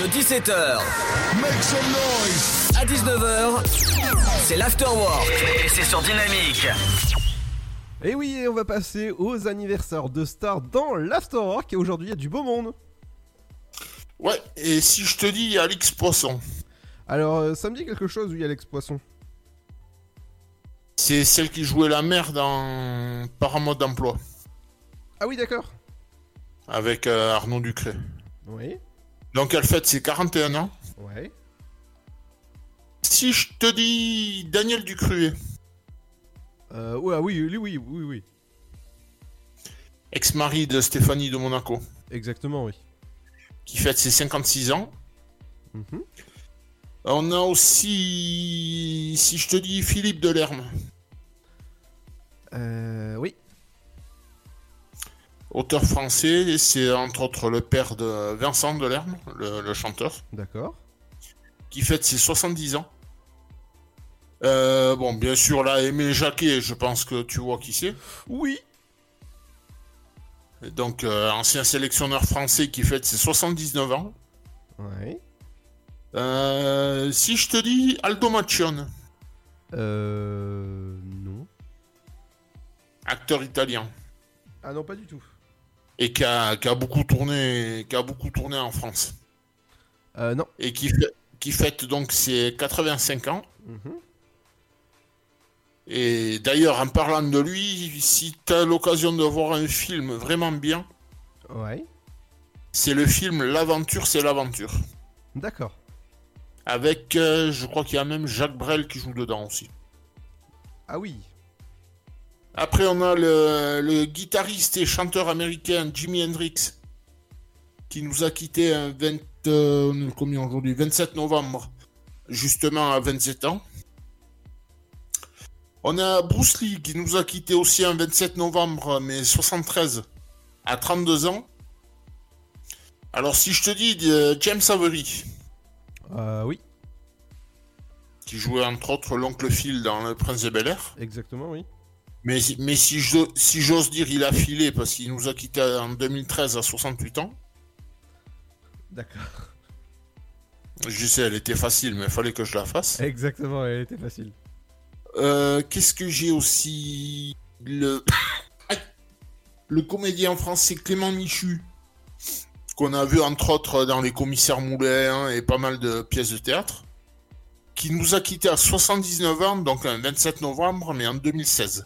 De 17h Make some noise à 19h, c'est l'afterwork et c'est sur Dynamique. Et oui, et on va passer aux anniversaires de stars dans l'Afterwork et aujourd'hui il y a du beau monde. Ouais, et si je te dis Alix Poisson, Alors euh, ça me dit quelque chose, oui, Alex Poisson. c'est celle qui jouait la mère dans Paramode d'emploi Ah oui, d'accord. Avec euh, Arnaud Ducré. Oui. Donc elle fête ses 41 ans. Ouais. Si je te dis Daniel Ducruet, Euh, ouais, ah oui, oui, oui, oui, oui. ex-mari de Stéphanie de Monaco, Exactement, oui. qui fête ses 56 ans. Mhm. On a aussi, si je te dis Philippe Delerme, Euh, oui. Auteur français, c'est entre autres le père de Vincent Delerme, le, le chanteur, D'accord. qui fête ses 70 ans. Euh, bon, bien sûr, là, Aimé Jacquet, je pense que tu vois qui c'est. Oui. Et Donc, euh, ancien sélectionneur français qui fête ses 79 ans. Ouais. Euh, si je te dis Aldo Macchione, Euh. Non. acteur italien, Ah non, pas du tout. Et qui a, qui a beaucoup tourné, qui a beaucoup tourné en France, Euh, non. et qui fête donc ses 85 ans. Mhm. Et d'ailleurs, en parlant de lui, si tu as l'occasion de voir un film vraiment bien, Ouais. c'est le film L'aventure, c'est l'aventure. D'accord. Avec, euh, je crois qu'il y a même Jacques Brel qui joue dedans aussi. Ah oui. Après, on a le, le guitariste et chanteur américain Jimi Hendrix, qui nous a quitté un 20, euh, combien aujourd'hui? 27 novembre, justement à 27 ans. On a Bruce Lee qui nous a quitté aussi un 27 novembre, mais 73, à 32 ans. Alors, si je te dis euh, James Avery, Euh, oui. qui jouait entre autres l'oncle Phil dans Le Prince de Bel Air. Exactement, oui. Mais, mais si je- si j'ose dire, il a filé parce qu'il nous a quitté en 2013 à 68 ans. D'accord. Je sais, elle était facile, mais il fallait que je la fasse. Exactement, elle était facile. Euh, Qu'est-ce que j'ai aussi le... Le comédien français Clément Michu, qu'on a vu entre autres dans Les Commissaires Moulins et pas mal de pièces de théâtre, qui nous a quitté à 79 ans, donc un 27 novembre, mais en 2016.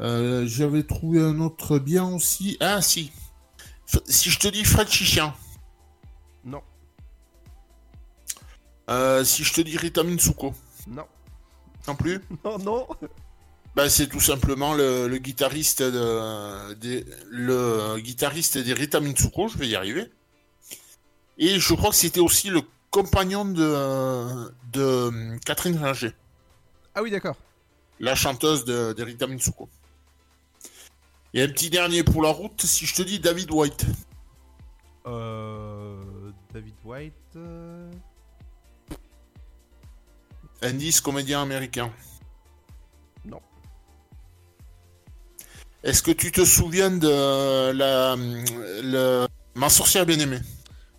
Euh, J'avais trouvé un autre bien aussi. Ah si. F- si je te dis Fred Chichian. Non. Euh, si je te dis Rita Mitsuko. Non. Non plus Non, non. Bah, c'est tout simplement le, le guitariste de, des- le guitariste des Rita Mitsuko, je vais y arriver. Et je crois que c'était aussi le compagnon de, de Catherine Ringer, Ah oui, d'accord. la chanteuse de, de Rita Mitsuko. Et un petit dernier pour la route, si je te dis David White. Euh. David White. euh, Indice comédien américain. Non. Est-ce que tu te souviens de la, le, Ma sorcière bien-aimée?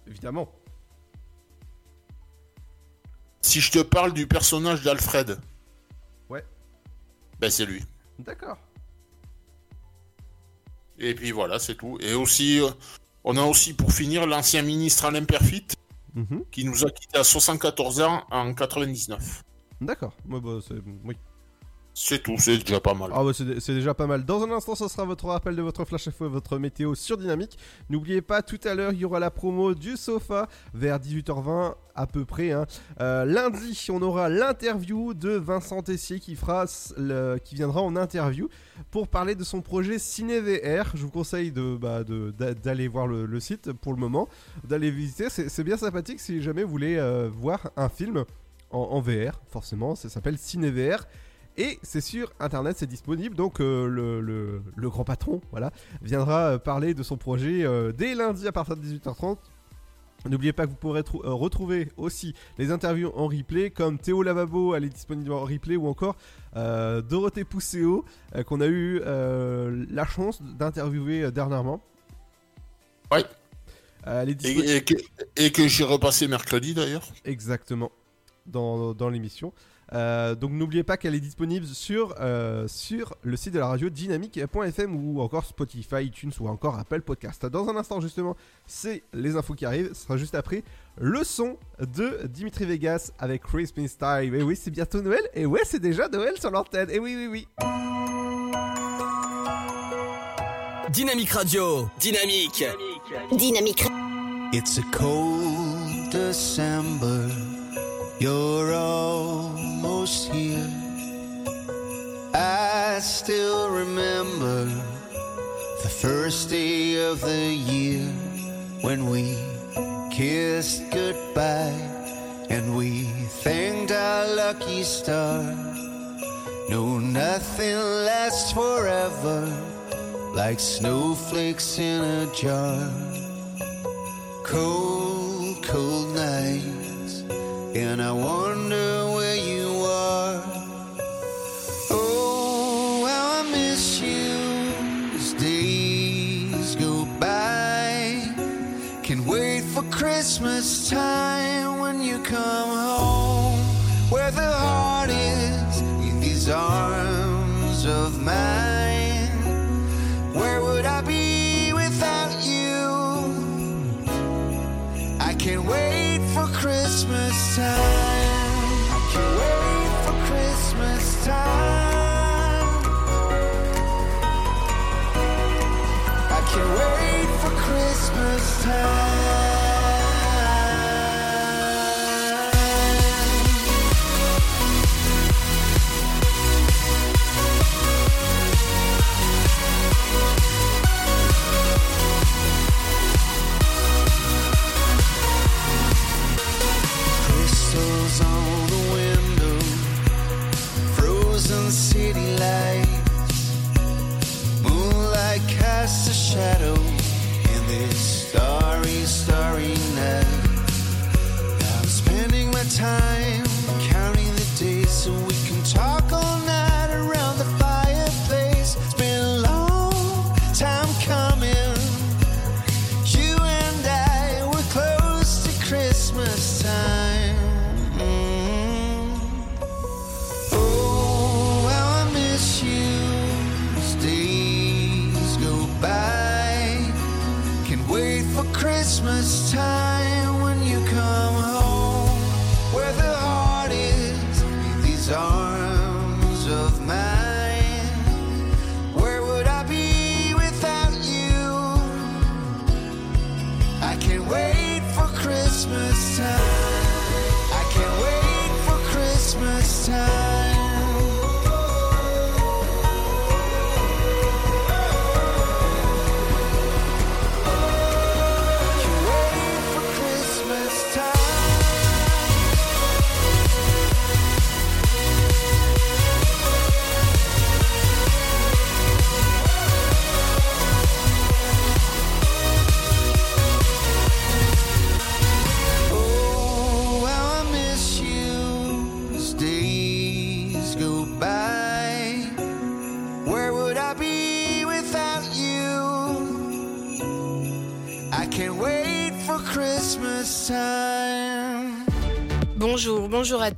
Évidemment. Si je te parle du personnage d'Alfred, Ouais. ben c'est lui. D'accord. Et puis voilà, c'est tout. Et aussi, euh, on a aussi pour finir l'ancien ministre Alain Perfit, Mhm. qui nous a quitté à 74 ans en 99. D'accord. Ouais, bah, oui. C'est tout, c'est déjà pas mal. Ah bah c'est déjà pas mal. Dans un instant, ce sera votre rappel de votre flash info et votre météo sur Dynamique. N'oubliez pas, tout à l'heure, il y aura la promo du sofa vers 18h20 à peu près. hein. Euh, lundi, on aura l'interview de Vincent Tessier qui, fera qui viendra en interview pour parler de son projet Ciné VR. Je vous conseille de, bah, de- d'aller voir le, site pour le moment, d'aller visiter. C'est bien sympathique si jamais vous voulez euh, voir un film en, en VR, forcément. Ça s'appelle Ciné VR. Et c'est sur internet, c'est disponible. Donc euh, le, le- le grand patron, voilà, viendra euh, parler de son projet euh, dès lundi à partir de 18h30. N'oubliez pas que vous pourrez trou- euh, retrouver aussi les interviews en replay, comme Théo Lavabo, elle est disponible en replay, ou encore Dorothée Pousséo, qu'on a eu la chance d'interviewer dernièrement. Ouais. Elle est Et, disponible- et que, que j'ai repassé mercredi d'ailleurs. Exactement. Dans, dans l'émission. Euh, donc n'oubliez pas qu'elle est disponible sur, euh, sur le site de la radio dynamique.fm ou encore Spotify, iTunes ou encore Apple Podcast. Dans un instant justement, c'est les infos qui arrivent. Ce sera juste après le son de Dimitri Vegas avec Christmas Time. Et oui, c'est bientôt Noël. Et ouais, c'est déjà Noël sur l'antenne. Et oui, oui, oui. Dynamique Radio. Dynamique. Dynamique. It's a cold December. You're here. I still remember the first day of the year when we kissed goodbye and we thanked our lucky star. No, nothing lasts forever like snowflakes in a jar. Cold, cold nights, and I wonder Christmas time when you come home, where the heart is in these arms of mine. Where would I be without you? I can't wait for Christmas time. Time. Time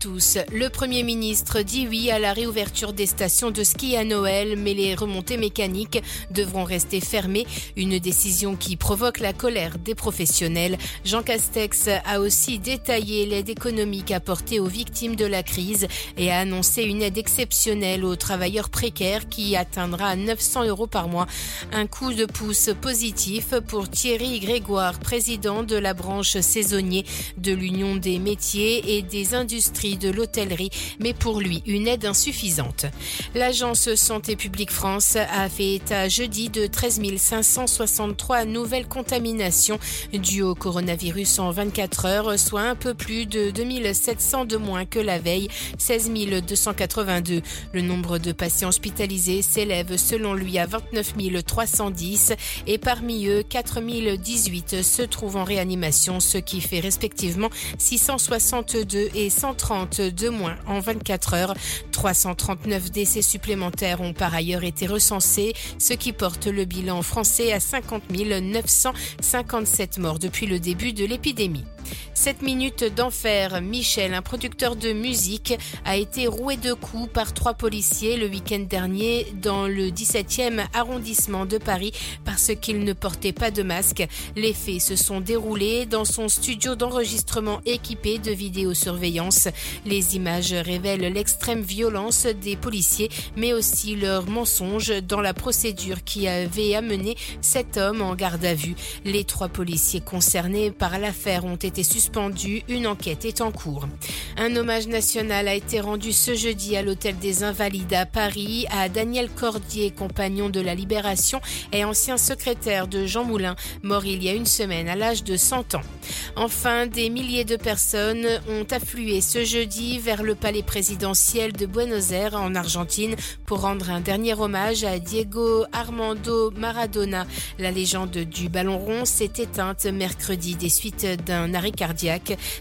Le Premier ministre dit oui à la réouverture des stations de ski à Noël, mais les remontées mécaniques devront rester fermées. Une décision qui provoque la colère des professionnels. Jean Castex a aussi détaillé l'aide économique apportée aux victimes de la crise et a annoncé une aide exceptionnelle aux travailleurs précaires qui atteindra 900 euros par mois. Un coup de pouce positif pour Thierry Grégoire, président de la branche saisonnier de l'Union des métiers et des industries de l'hôtellerie, mais pour lui, une aide insuffisante. L'agence Santé publique France a fait état jeudi de 13 563 nouvelles contaminations dues au coronavirus en 24 heures, soit un peu plus de 2700 de moins que la veille, 16 282. Le nombre de patients hospitalisés s'élève selon lui à 29 310 et parmi eux, 4 018 se trouvent en réanimation, ce qui fait respectivement 662 132 et 130 de moins en 24 heures. 339 décès supplémentaires ont par ailleurs été recensés, ce qui porte le bilan français à 50 957 morts depuis le début de l'épidémie. 7 minutes d'enfer. Michel, un producteur de musique, a été roué de coups par trois policiers le week-end dernier dans le 17e arrondissement de Paris parce qu'il ne portait pas de masque. Les faits se sont déroulés dans son studio d'enregistrement équipé de vidéosurveillance. Les images révèlent l'extrême violence des policiers, mais aussi leurs mensonges dans la procédure qui avait amené cet homme en garde à vue. Les trois policiers concernés par l'affaire ont été Une enquête est en cours. Un hommage national a été rendu ce jeudi à l'hôtel des Invalides à Paris à Daniel Cordier, compagnon de la Libération et ancien secrétaire de Jean Moulin, mort il y a une semaine à l'âge de 100 ans. Enfin, des milliers de personnes ont afflué ce jeudi vers le palais présidentiel de Buenos Aires en Argentine pour rendre un dernier hommage à Diego Armando Maradona. La légende du ballon rond s'est éteinte mercredi des suites d'un arrêt cardiaque.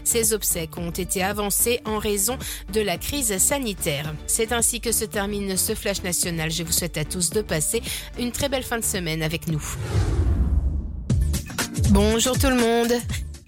Ses obsèques ont été avancées en raison de la crise sanitaire. C'est ainsi que se termine ce flash national. Je vous souhaite à tous de passer une très belle fin de semaine avec nous. Bonjour tout le monde.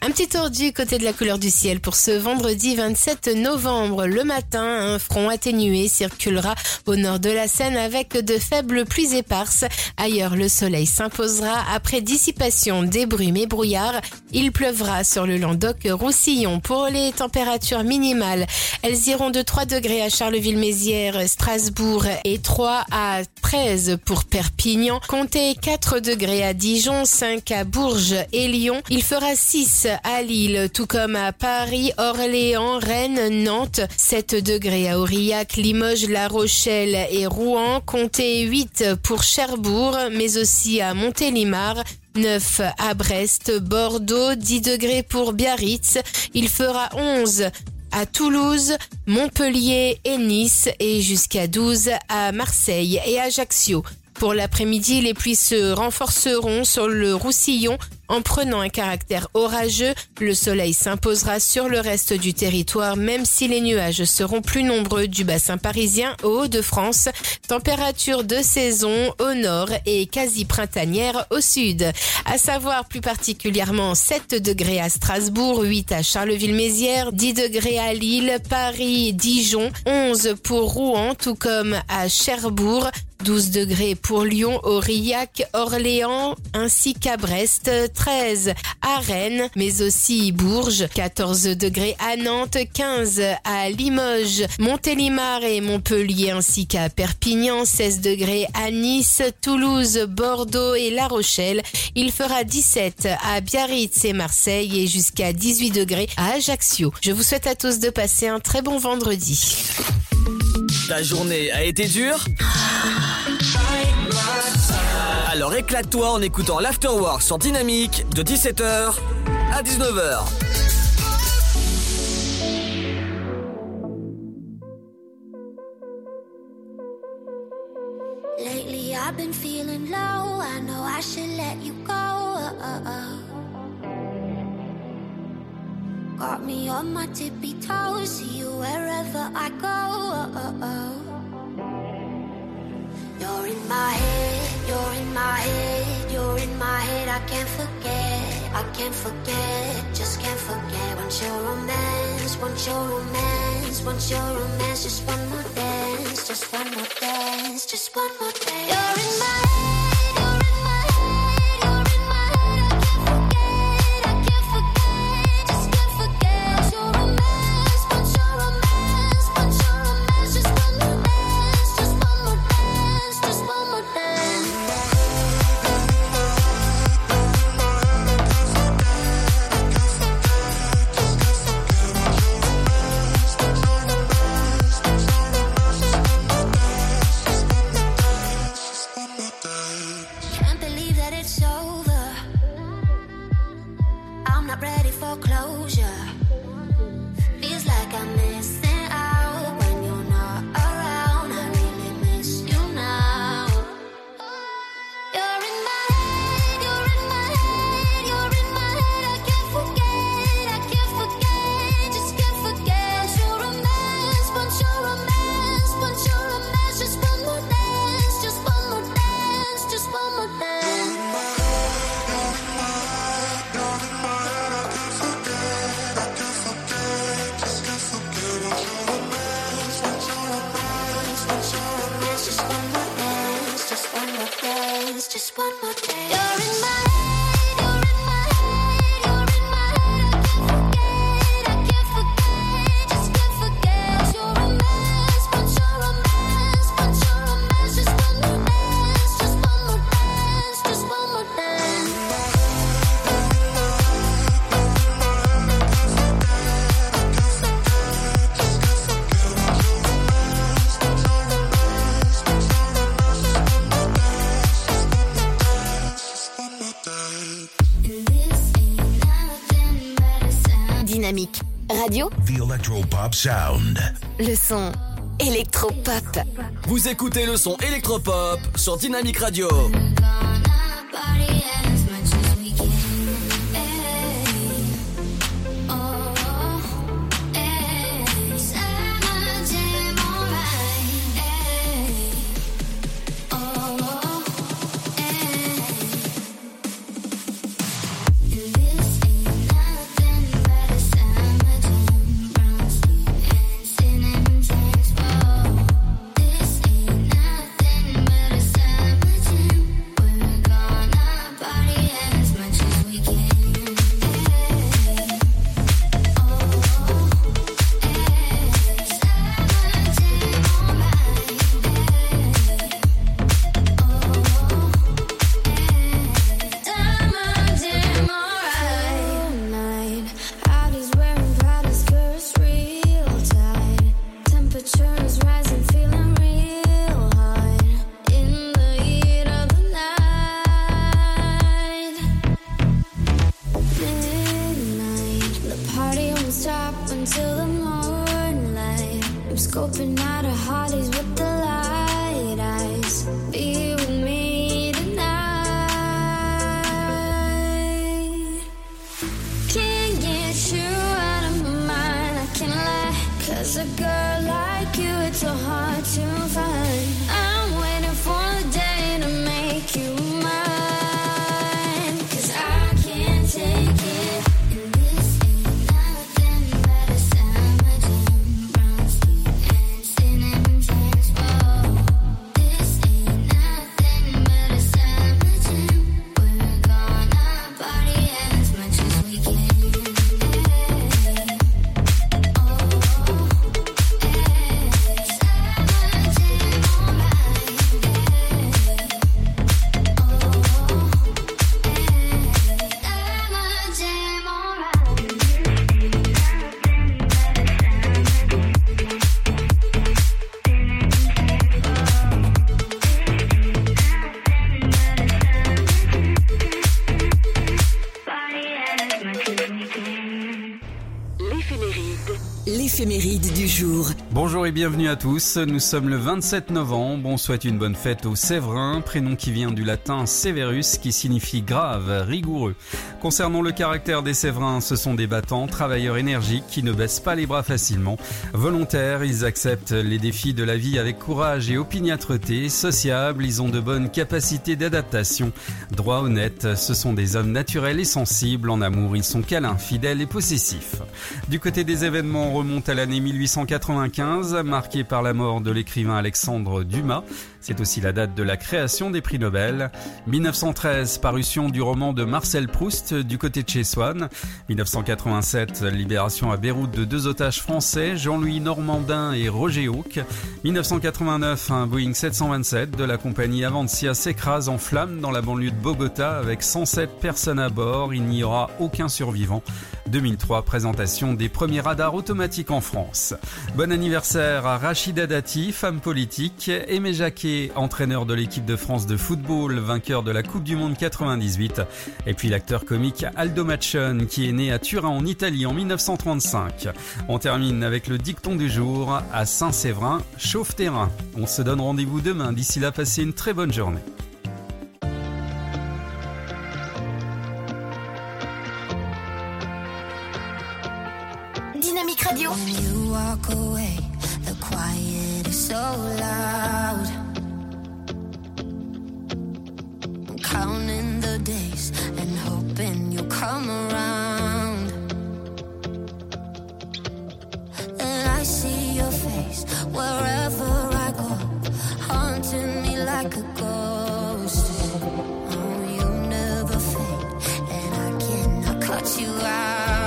Un petit tour du côté de la couleur du ciel pour ce vendredi 27 novembre. Le matin, un front atténué circulera au nord de la Seine avec de faibles pluies éparses. Ailleurs, le soleil s'imposera après dissipation des brumes et brouillards. Il pleuvra sur le Languedoc-Roussillon. Pour les températures minimales, elles iront de 3 degrés à Charleville-Mézières, Strasbourg et 3 à 13 pour Perpignan. Comptez 4 degrés à Dijon, 5 à Bourges et Lyon. Il fera 6 à Lille, tout comme à Paris, Orléans, Rennes, Nantes, 7 degrés à Aurillac, Limoges, La Rochelle et Rouen, comptez 8 pour Cherbourg, mais aussi à Montélimar, 9 à Brest, Bordeaux, 10 degrés pour Biarritz, il fera 11 à Toulouse, Montpellier et Nice et jusqu'à 12 à Marseille et Ajaccio. Pour l'après-midi, les pluies se renforceront sur le Roussillon en prenant un caractère orageux. Le soleil s'imposera sur le reste du territoire, même si les nuages seront plus nombreux du bassin parisien au Hauts-de-France. Température de saison au nord et quasi printanière au sud. À savoir plus particulièrement 7 degrés à Strasbourg, 8 à Charleville-Mézières, 10 degrés à Lille, Paris, Dijon, 11 pour Rouen, tout comme à Cherbourg, 12 degrés pour Lyon, Aurillac, Orléans ainsi qu'à Brest, 13 à Rennes, mais aussi Bourges, 14 degrés à Nantes, 15 à Limoges, Montélimar et Montpellier ainsi qu'à Perpignan, 16 degrés à Nice, Toulouse, Bordeaux et La Rochelle. Il fera 17 à Biarritz et Marseille et jusqu'à 18 degrés à Ajaccio. Je vous souhaite à tous de passer un très bon vendredi. Ta journée a été dure? Alors éclate-toi en écoutant l'Afterwork sur Dynamique de 17h à 19h. Lately I've been feeling low. I know I should let you go. Got me on my tippy toes. See you wherever I go. You're in my head. You're in my head. You're in my head. I can't forget. I can't forget. Just can't forget. Want your romance. Want your romance. Want your romance. Just one more dance. Just one more dance. Just one more dance. You're in my head. Sound. le son électropop. Vous écoutez le son électropop sur Dynamic Radio. Et bienvenue à tous. Nous sommes le 27 novembre. On souhaite une bonne fête aux Séverins, prénom qui vient du latin severus qui signifie grave, rigoureux. Concernant le caractère des Séverins, ce sont des battants, travailleurs énergiques qui ne baissent pas les bras facilement. Volontaires, ils acceptent les défis de la vie avec courage et opiniâtreté. Sociables, ils ont de bonnes capacités d'adaptation. Droit honnête, ce sont des hommes naturels et sensibles. En amour, ils sont câlins, fidèles et possessifs. Du côté des événements, on remonte à l'année 1895, marquée par la mort de l'écrivain Alexandre Dumas. C'est aussi la date de la création des prix Nobel. 1913, parution du roman de Marcel Proust du côté de chez Swann. 1987, libération à Beyrouth de deux otages français, Jean-Louis Normandin et Roger Houck. 1989, un Boeing 727 de la compagnie Avancia s'écrase en flammes dans la banlieue de Bogota avec 107 personnes à bord. Il n'y aura aucun survivant. 2003, présentation des premiers radars automatiques en France. Bon anniversaire à Rachida Dati, femme politique, Aimé Jacquet, entraîneur de l'équipe de France de football, vainqueur de la Coupe du Monde 98, et puis l'acteur comique Aldo Machon, qui est né à Turin en Italie en 1935. On termine avec le dicton du jour à Saint-Séverin, chauffe-terrain. On se donne rendez-vous demain. D'ici là, passez une très bonne journée. Dynamique Radio. When you walk away, the quiet is so loud. Counting the days and hoping you'll come around. And I see your face wherever I go, haunting me like a ghost. Oh, you never fade, and I cannot cut you out.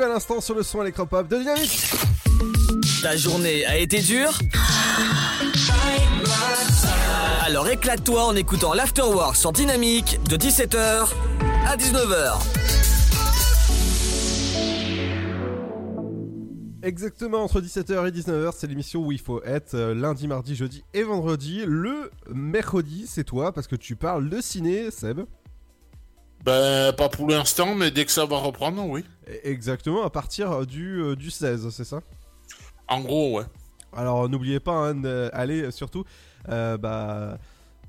À l'instant sur le son électropop de Dynamique. Ta journée a été dure Alors éclate-toi en écoutant l'Afterwork sur Dynamique de 17h à 19h. Exactement entre 17h et 19h, c'est l'émission où il faut être euh, lundi, mardi, jeudi et vendredi. Le mercredi, c'est toi parce que tu parles de ciné, Seb. Ben, pas pour l'instant, mais dès que ça va reprendre, oui. Exactement, à partir du, euh, du 16, c'est ça? En gros, ouais. Alors n'oubliez pas hein, d'aller surtout euh, bah,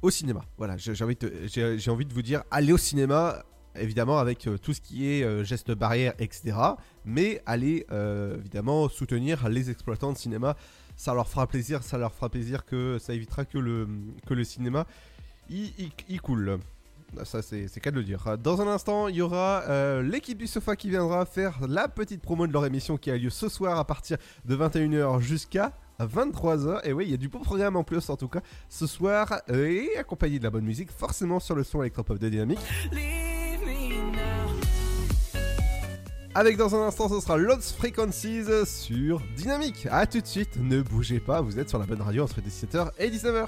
au cinéma. Voilà, j'ai envie, de te- j'ai- j'ai envie de vous dire, allez au cinéma, évidemment avec euh, tout ce qui est euh, gestes barrières, etc. Mais allez euh, évidemment soutenir les exploitants de cinéma. Ça leur fera plaisir, ça leur fera plaisir que ça évitera que le, que le cinéma il coule. Ça, c'est qu'à de le dire. Dans un instant, il y aura euh, l'équipe du sofa qui viendra faire la petite promo de leur émission qui a lieu ce soir à partir de 21h jusqu'à 23h. Et oui, il y a du beau programme en plus, en tout cas, ce soir, euh, et accompagné de la bonne musique, forcément sur le son électropop de Dynamique. Avec dans un instant, ce sera Lost Frequencies sur Dynamique. A tout de suite, ne bougez pas, vous êtes sur la bonne radio entre 17h et 19h.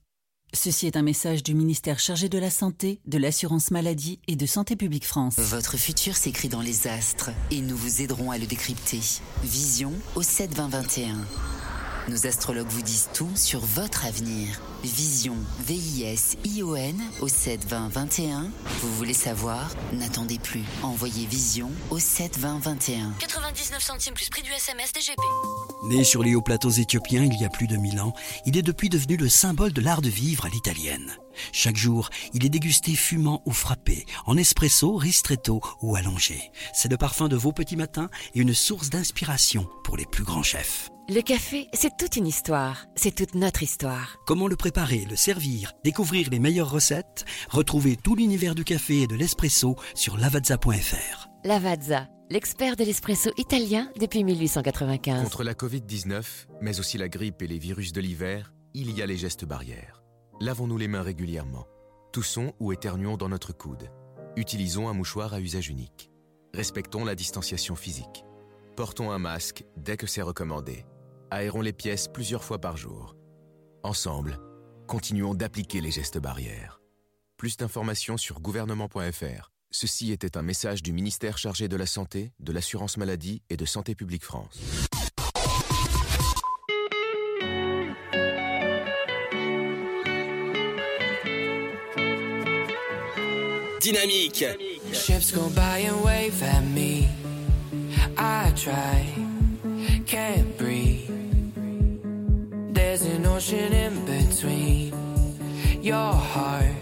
Ceci est un message du ministère chargé de la Santé, de l'Assurance Maladie et de Santé Publique France. Votre futur s'écrit dans les astres et nous vous aiderons à le décrypter. Vision au 72021. Nos astrologues vous disent tout sur votre avenir. Vision, V-I-S-I-O-N au 72021. Vous voulez savoir? N'attendez plus. Envoyez Vision au 72021. 99 centimes plus prix du SMS DGP. Né sur les hauts plateaux éthiopiens il y a plus de 1000 ans, il est depuis devenu le symbole de l'art de vivre à l'italienne. Chaque jour, il est dégusté fumant ou frappé, en espresso, ristretto ou allongé. C'est le parfum de vos petits matins et une source d'inspiration pour les plus grands chefs. Le café, c'est toute une histoire. C'est toute notre histoire. Comment le préparer, le servir, découvrir les meilleures recettes? Retrouvez tout l'univers du café et de l'espresso sur lavazza.fr. Lavazza, l'expert de l'espresso italien depuis 1895. Contre la Covid-19, mais aussi la grippe et les virus de l'hiver, il y a les gestes barrières. Lavons-nous les mains régulièrement. Toussons ou éternuons dans notre coude. Utilisons un mouchoir à usage unique. Respectons la distanciation physique. Portons un masque dès que c'est recommandé. Aérons les pièces plusieurs fois par jour. Ensemble, continuons d'appliquer les gestes barrières. Plus d'informations sur gouvernement.fr. Ceci était un message du ministère chargé de la Santé, de l'Assurance Maladie et de Santé Publique France. Dynamique. Ships go by and wave at me. I try, can't breathe. There's an ocean in between your heart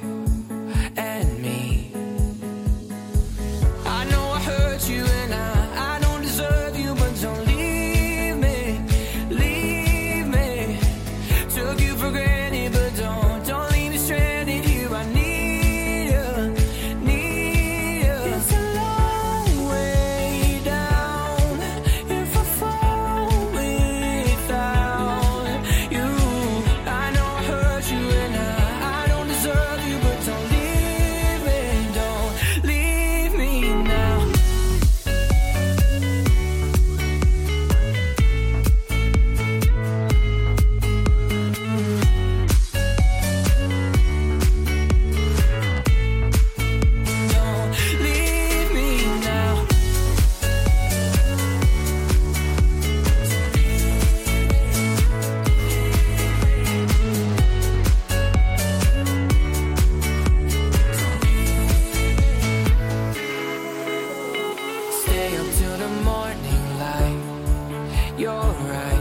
stay up till the morning light. You're right.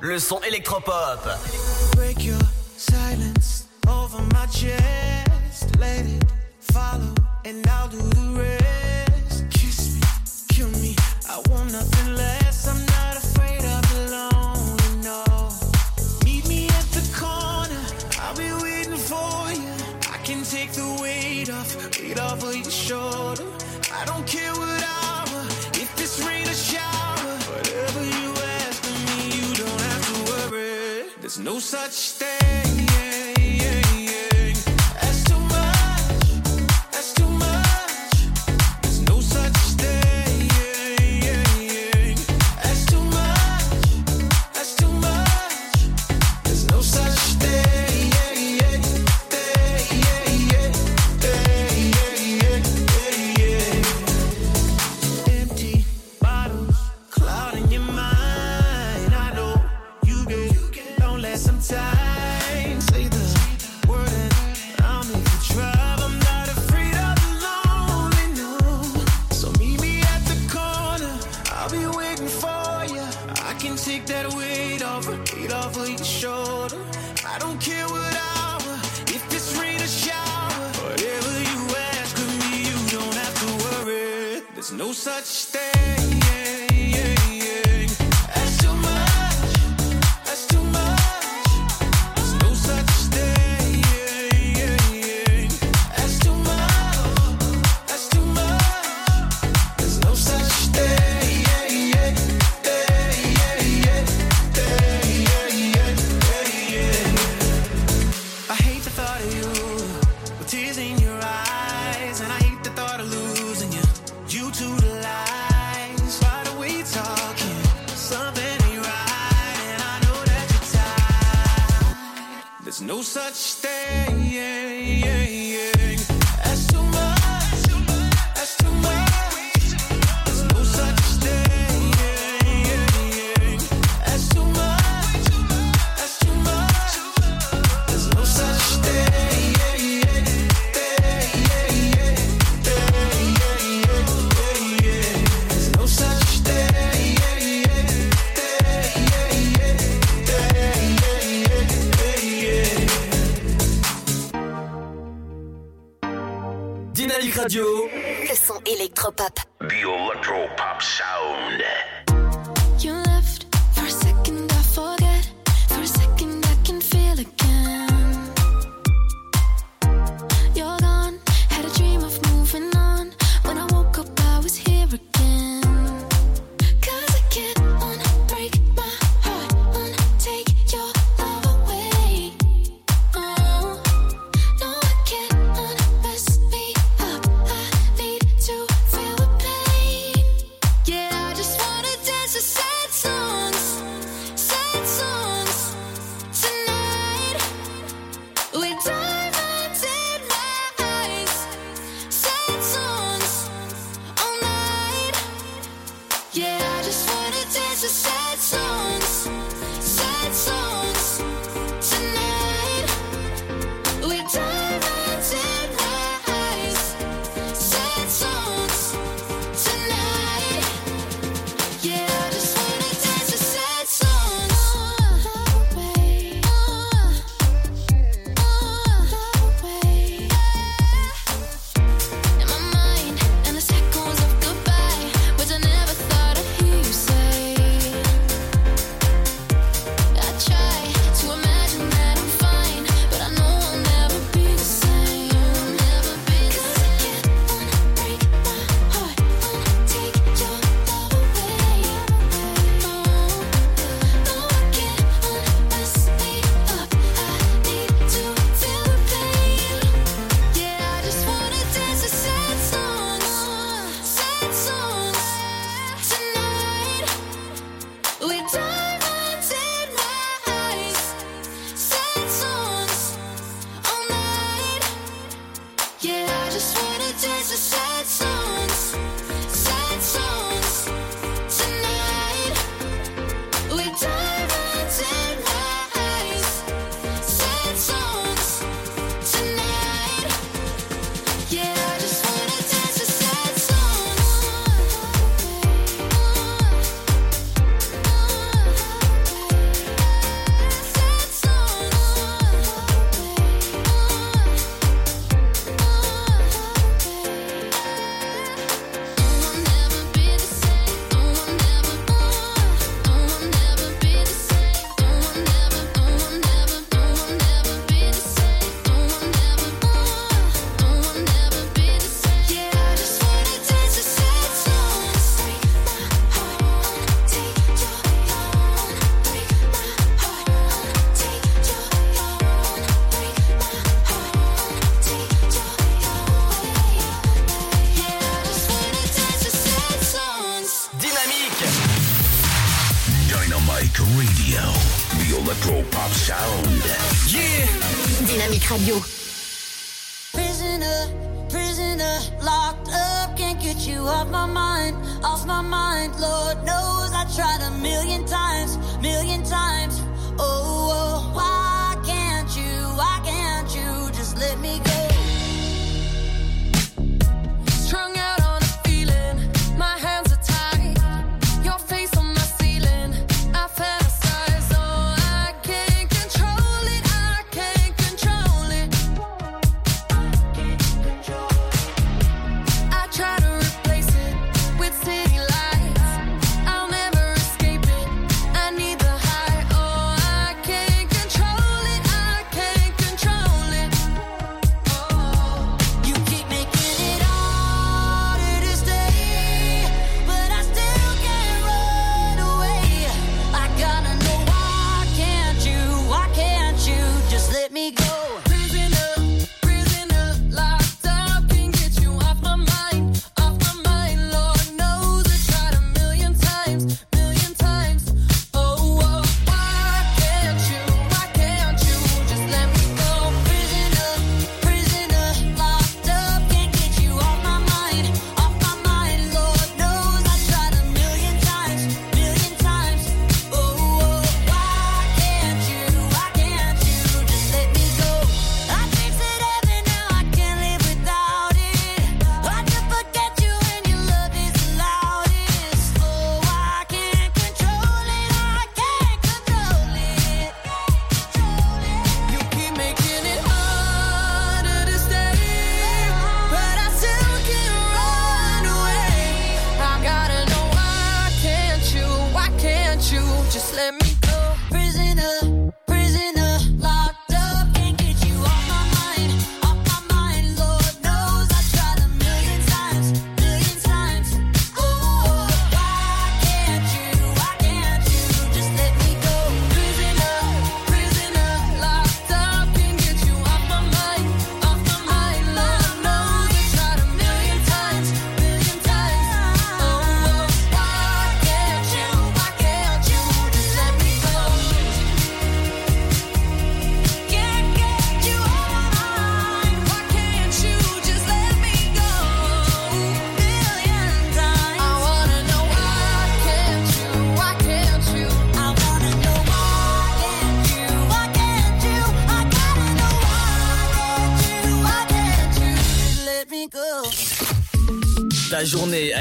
Le son électropop.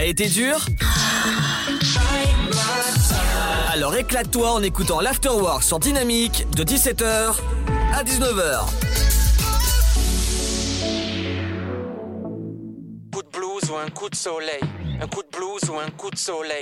Été dure Alors éclate-toi en écoutant l'Afterwork sur Dynamique de 17h à 19h. coup de blues ou un coup de soleil. Un coup de blues ou un coup de soleil.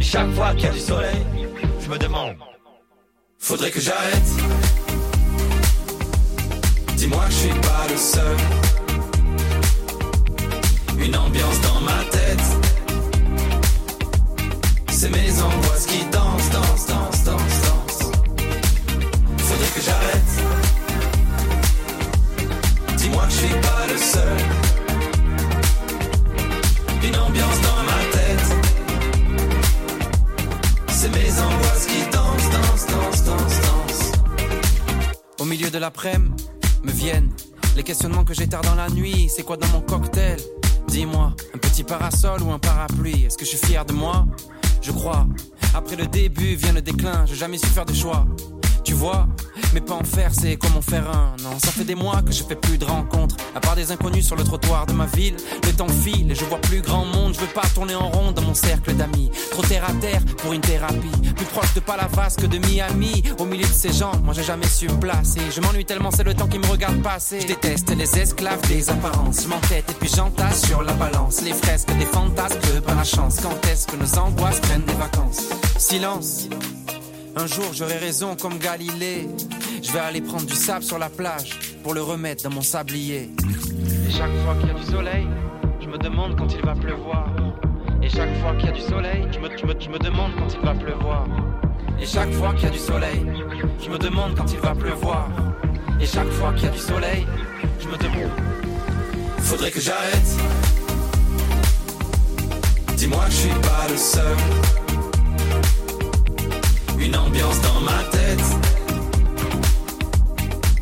Chaque fois qu'il y a du soleil, je me demande. Faudrait que j'arrête. Dis-moi que je suis pas le seul. Une ambiance dans ma tête. C'est mes angoisses qui dansent, dansent, dansent, dansent, dansent. Faudrait que j'arrête. Dis-moi que je suis pas le seul. Une ambiance dans C'est mes angoisses qui dansent, dansent, dansent, dansent, dansent. Au milieu de l'après-midi, me viennent les questionnements que j'ai tard dans la nuit. C'est quoi dans mon cocktail? Dis-moi, un petit parasol ou un parapluie? Est-ce que je suis fier de moi? Je crois. Après le début vient le déclin, j'ai jamais su faire de choix. Tu vois, mais pas en faire, c'est comme en faire un. Non, ça fait des mois que je fais plus de rencontres. À part des inconnus sur le trottoir de ma ville, le temps file et je vois plus grand monde. Je veux pas tourner en rond dans mon cercle d'amis. Trop terre à terre pour une thérapie. Plus proche de Palavas que de Miami. Au milieu de ces gens, moi j'ai jamais su me placer. Je m'ennuie tellement, c'est le temps qui me regarde passer. Je déteste les esclaves des apparences. Je m'entête et puis j'entasse sur la balance. Les fresques des fantasmes, par la chance. Quand est-ce que nos angoisses prennent des vacances? Silence. Un jour j'aurai raison comme Galilée. Je vais aller prendre du sable sur la plage pour le remettre dans mon sablier. Et chaque fois qu'il y a du soleil, je me demande quand il va pleuvoir. Et chaque fois qu'il y a du soleil, je me, je me- je me demande quand il va pleuvoir. Et chaque fois qu'il y a du soleil, je me demande quand il va pleuvoir. Et chaque fois qu'il y a du soleil, je me demande. Faudrait que j'arrête. Dis-moi que je suis pas le seul. Une ambiance dans ma tête.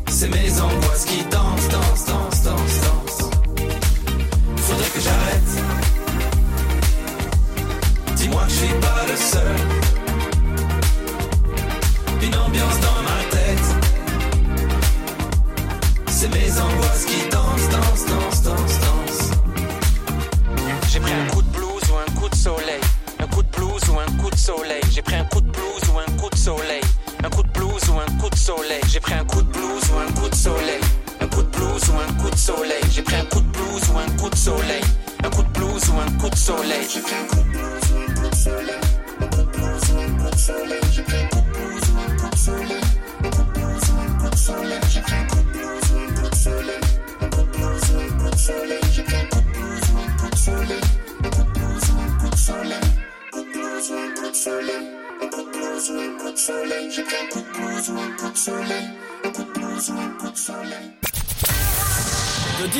C'est mes angoisses qui dansent, dansent, dansent, dansent, dansent. Faudrait que j'arrête. Dis-moi que je suis pas le seul. Une ambiance dans ma tête. C'est mes angoisses qui dansent, dansent, dansent, dansent, dansent. J'ai pris un coup de blues ou un coup de soleil. Un coup de blues ou un coup de soleil. J'ai pris un coup de blues ou un coup de soleil. Un coup de ou un coup de soleil. J'ai pris un coup de blues ou un coup de soleil. Un coup de blues ou un coup de soleil. J'ai pris un coup de blues ou un coup de soleil. Un coup de blues ou un coup de soleil. J'ai pris un coup de blues ou un coup de soleil. Un coup de blues ou un coup de soleil.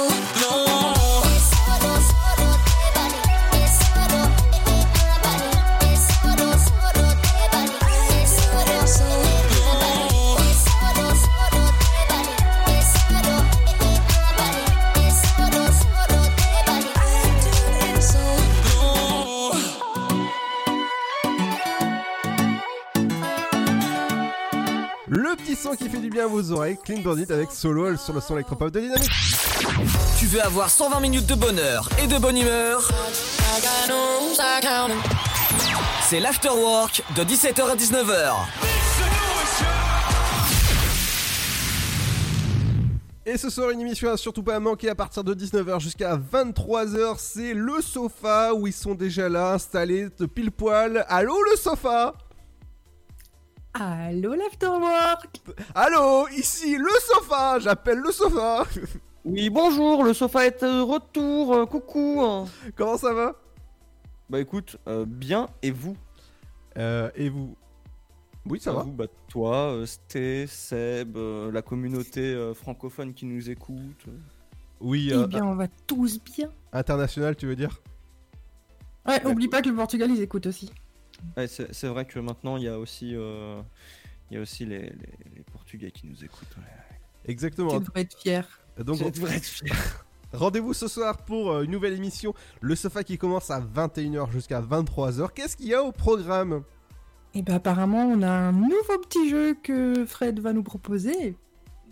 Oh. Bien à vos oreilles. Clean Bandit avec Solo sur le son électropop de Dynamique. Tu veux avoir 120 minutes de bonheur et de bonne humeur? C'est l'afterwork de 17h à 19h. Et ce soir, une émission à surtout pas manquer à partir de 19h jusqu'à 23h. C'est le sofa où ils sont déjà là, installés de pile poil. Allô, le sofa? Allô l'afterwork Allô, ici le sofa J'appelle le sofa Oui, bonjour, le sofa est de retour, euh, coucou Comment ça va? Bah écoute, euh, bien, et vous? Euh, et vous? Oui, ça Euh, va. vous, bah, Toi, euh, Sté, Seb, euh, la communauté euh, francophone qui nous écoute. euh. Oui, Eh euh, bien, on va tous bien. international, tu veux dire? Ouais, oublie pas que le Portugal, ils écoutent aussi. Ouais, c'est vrai que maintenant, il y a aussi, euh, il y a aussi les, les- les Portugais qui nous écoutent. ouais. Exactement. Tu devrais être fier. Donc, Tu devrais être fier. Rendez-vous ce soir pour euh, une nouvelle émission, le sofa qui commence à 21h jusqu'à 23h. Qu'est-ce qu'il y a au programme? Et bah, apparemment, on a un nouveau petit jeu que Fred va nous proposer.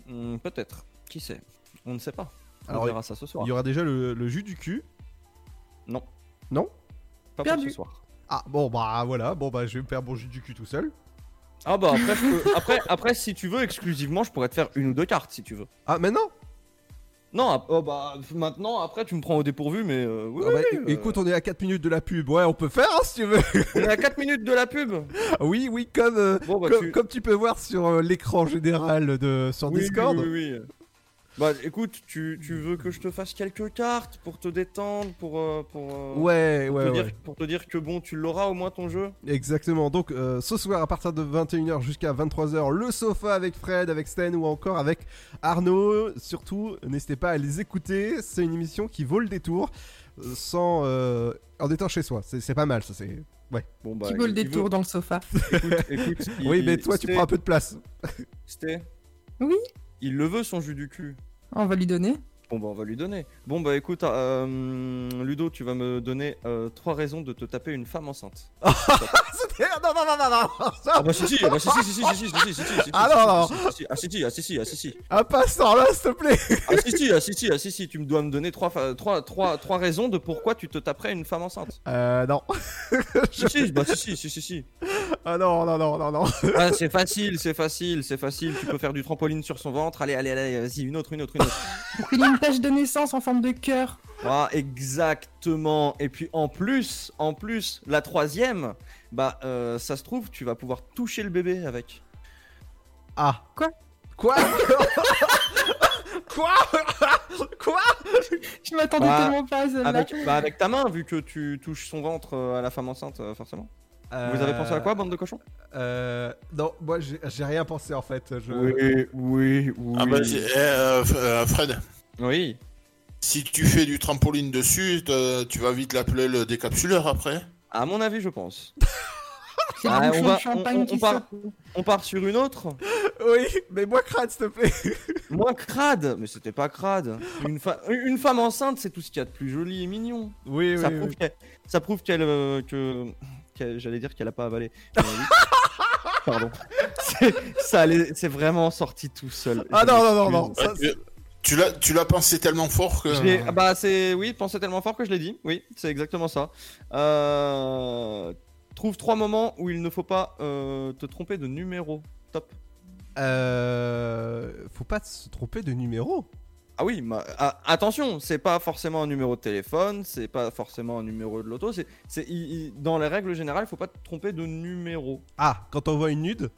Hmm, Peut-être, qui sait? On ne sait pas. On Alors, verra ça ce soir. Il y aura déjà le, le jus du cul? Non. Non? Pas Perdu. pour ce soir. Ah bon bah voilà, bon bah je vais me faire jus du cul tout seul. Ah bah après, je peux- après, après, si tu veux, exclusivement, je pourrais te faire une ou deux cartes si tu veux. Ah maintenant Non, oh bah maintenant, après, tu me prends au dépourvu, mais euh, oui, Ah bah, oui, euh, Écoute, on est à 4 minutes de la pub, ouais on peut faire hein, si tu veux. on est à 4 minutes de la pub. oui, oui, comme, euh, Bon, bah, comme, tu- comme tu peux voir sur euh, l'écran général de, sur Oui, Discord. Oui, oui, oui. Bah écoute, tu, tu veux que je te fasse quelques cartes pour te détendre, pour, euh, pour, euh, Ouais, pour ouais, te ouais. Dire, pour te dire que bon, tu l'auras au moins ton jeu. Exactement, donc euh, ce soir à partir de 21h jusqu'à 23h, le sofa avec Fred, avec Sten ou encore avec Arnaud. Surtout, n'hésitez pas à les écouter, c'est une émission qui vaut le détour sans, euh, en étant chez soi. C'est c'est pas mal, ça c'est... Ouais. Bon bah. Qui vaut le détour veut- dans le sofa. Écoute, écoute. Oui, mais toi tu prends un peu de place. Sté, Oui il le veut son jus du cul. On va lui donner. Bon bah on va lui donner. Bon bah écoute, euh, Ludo, tu vas me donner euh, trois raisons de te taper une femme enceinte. non, non, non, non, non, Ah bah si si, ah bah si si si si si si si si si si si Ah si, non, si, non. si, si, si, ah si si ah si si ah si si Ah, pas ce temps-là, s'il te plaît ah si si ah si si ah si si tu me dois me donner trois trois trois trois raisons de pourquoi tu te taperais une femme enceinte. Euh, non. Si si bah si si si si si. Ah non, non, non, non, non. Ah c'est facile c'est facile c'est facile tu peux faire du trampoline sur son ventre allez allez allez vas-y une autre une autre une autre. Une tache de naissance en forme de cœur. Ah, exactement. Et puis en plus, en plus, la troisième, bah euh, ça se trouve, tu vas pouvoir toucher le bébé avec. Ah. Quoi? Quoi? Quoi? Quoi? Je m'attendais Bah, tellement pas à celle-là. Avec, bah, avec ta main, vu que tu touches son ventre euh, à la femme enceinte, euh, forcément. Vous avez pensé à quoi, bande de cochons? Euh. Non, moi j'ai rien pensé en fait. Je... Oui, oui, oui. Ah bah, euh, Fred. Oui. Si tu fais du trampoline dessus, te- tu vas vite l'appeler le décapsuleur après. À mon avis, je pense. Ah, un on, va- part, saute. on part sur une autre Oui, mais moi crade s'il te plaît. Moins crade Mais c'était pas crade. Une, fa- une femme enceinte, c'est tout ce qu'il y a de plus joli et mignon. Oui, ça oui, prouve oui. qu'elle- ça prouve qu'elle euh, que qu'elle- j'allais dire qu'elle a pas avalé. Pardon. C'est- Ça allait- c'est vraiment sorti tout seul. Ah non, non, non, non. ça, Tu l'as, tu l'as pensé tellement fort que. Ah bah c'est oui, pensez tellement fort que je l'ai dit. Oui, c'est exactement ça. Euh, Trouve trois moments où il ne faut pas euh, te tromper de numéro. Top. Euh. Faut pas se tromper de numéro? Ah oui, ma- ah, attention, c'est pas forcément un numéro de téléphone, c'est pas forcément un numéro de loto. C'est, c'est il- il- dans les règles générales, il faut pas te tromper de numéro. Ah, quand on voit une nude?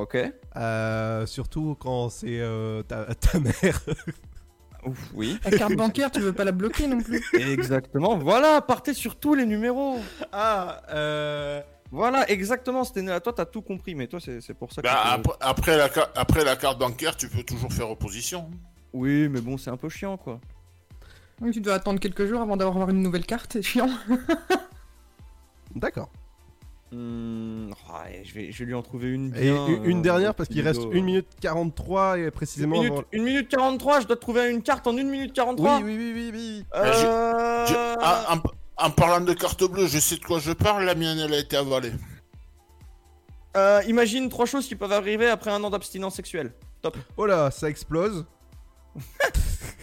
Ok. Euh, surtout quand c'est euh, ta, ta mère. Ouf, oui. La carte bancaire, tu veux pas la bloquer non plus. Exactement. Voilà, partez sur tous les numéros. Ah, euh. Voilà, exactement. C'était à toi, t'as tout compris, mais toi, c'est, c'est pour ça que. Bah, après, après la, après la carte bancaire, tu peux toujours faire opposition. Oui, mais bon, c'est un peu chiant, quoi. Oui, tu dois attendre quelques jours avant d'avoir une nouvelle carte, c'est chiant. D'accord. Hmm, ouais, je, vais, je vais lui en trouver une Et bien. une, une euh, dernière parce qu'il reste 1 minute 43 et précisément Une minute, avant- minute 43, je dois trouver une carte en 1 minute 43 Oui, oui, oui, oui, oui. Euh, ah, en, en parlant de carte bleue, je sais de quoi je parle, la mienne elle a été avalée. Euh, imagine trois choses qui peuvent arriver après un an d'abstinence sexuelle. Top. Oh là, ça explose.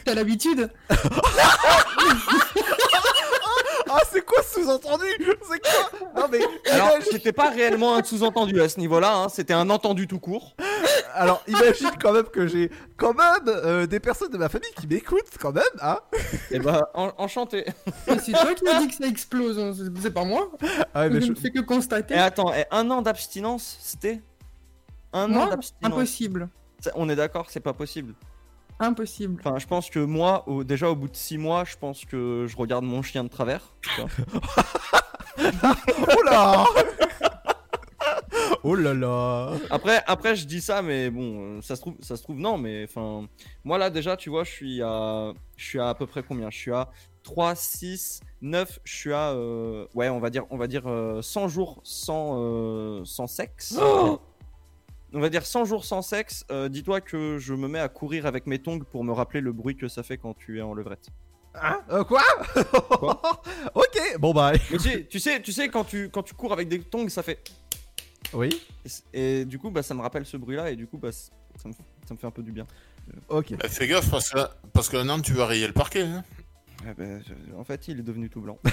T'as l'habitude Ah, c'est quoi ce sous-entendu? C'est quoi? Non mais Alors, imagine- c'était pas réellement un sous-entendu à ce niveau-là, hein, c'était un entendu tout court. alors imagine quand même que j'ai quand même euh, des personnes de ma famille qui m'écoutent quand même, hein Et bah, en- enchanté. Mais C'est toi qui as dit que ça explose, hein, c'est- pas moi. Ah, mais je ne fais que constater. Et attends, et un an d'abstinence, c'était? Un an d'abstinence. impossible. On est d'accord, c'est pas possible. Impossible. Enfin, je pense que moi, au- déjà au bout de 6 mois, je pense que je regarde mon chien de travers. Oh là Oh là là Après, après, je dis ça, mais bon, euh, ça se trouve, ça se trouve non, mais enfin, moi là déjà, tu vois, je suis à, je suis à à peu près combien? Je suis à 3, 6, 9, je suis à, euh, ouais, on va dire, on va dire euh, 100 jours sans, euh, sans sexe. Oh on va dire 100 jours sans sexe. Euh, Dis-toi que je me mets à courir avec mes tongs pour me rappeler le bruit que ça fait quand tu es en levrette. Hein? Euh, Quoi? Ok, bon bah... Mais tu, sais- tu sais, tu sais quand tu quand tu cours avec des tongs, ça fait. Oui Et, du coup, bah, ça me rappelle ce bruit-là et du coup, bah, ça me, ça me fait un peu du bien. Ok. Bah, fais gaffe parce que, parce que non, tu vas rayer le parquet. Hein. Ouais, bah, je- en fait, il est devenu tout blanc.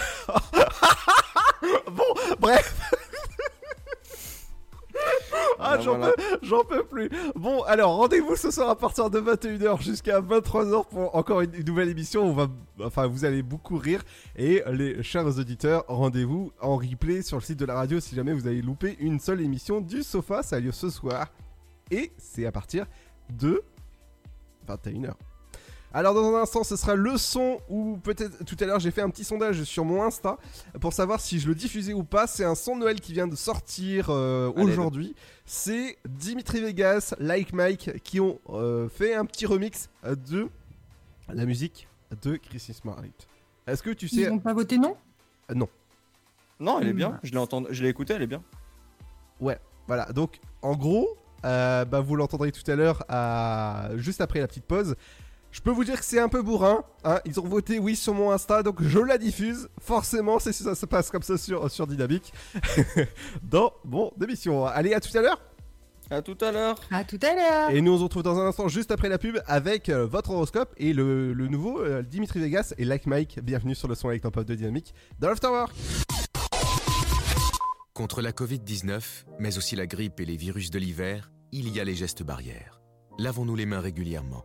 Bon, bref Ah, Voilà, j'en voilà. peux, j'en peux plus. Bon, alors rendez-vous ce soir à partir de 21h jusqu'à 23h pour encore une, une nouvelle émission. On va, enfin, vous allez beaucoup rire. Et les chers auditeurs, rendez-vous en replay sur le site de la radio si jamais vous avez loupé une seule émission du sofa. Ça a lieu ce soir. Et c'est à partir de 21h. Alors dans un instant ce sera le son ou peut-être tout à l'heure j'ai fait un petit sondage sur mon Insta pour savoir si je le diffusais ou pas. C'est un son de Noël qui vient de sortir euh, aujourd'hui. C'est Dimitri Vegas, Like Mike qui ont euh, fait un petit remix de la musique de Christmas Marriott. Est-ce que tu sais... Ils n'ont pas voté non? Euh, non. Non, elle est bien. Je l'ai entendu, je l'ai écouté, elle est bien. Ouais, voilà. Donc, en gros, euh, bah, vous l'entendrez tout à l'heure, à... juste après la petite pause. Je peux vous dire que c'est un peu bourrin. hein. Ils ont voté oui sur mon Insta, donc je la diffuse. Forcément, c'est ça se passe comme ça sur, sur Dynamique. Dans mon émission. Allez, à tout à l'heure. À tout à l'heure. À tout à l'heure. Et nous, on se retrouve dans un instant, juste après la pub, avec euh, votre horoscope et le, le nouveau euh, Dimitri Vegas et Like Mike. Bienvenue sur le son avec ton pop de Dynamique dans l'Afterwork. Contre la Covid-19, mais aussi la grippe et les virus de l'hiver, il y a les gestes barrières. Lavons-nous les mains régulièrement.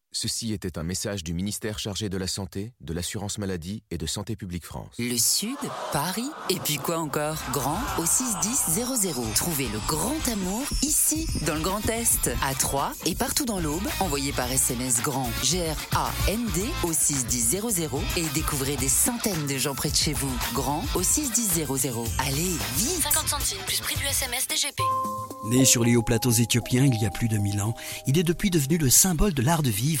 Ceci était un message du ministère chargé de la Santé, de l'Assurance Maladie et de Santé Publique France. Le Sud, Paris, et puis quoi encore? Grand au 61000. Trouvez le grand amour ici, dans le Grand Est, à Troyes et partout dans l'Aube. Envoyez par SMS grand G-R-A-N-D au 61000 et découvrez des centaines de gens près de chez vous. Grand au 61000. Allez, vite 50 centimes plus prix du SMS DGP. Né sur les hauts plateaux éthiopiens il y a plus de 1000 ans, il est depuis devenu le symbole de l'art de vivre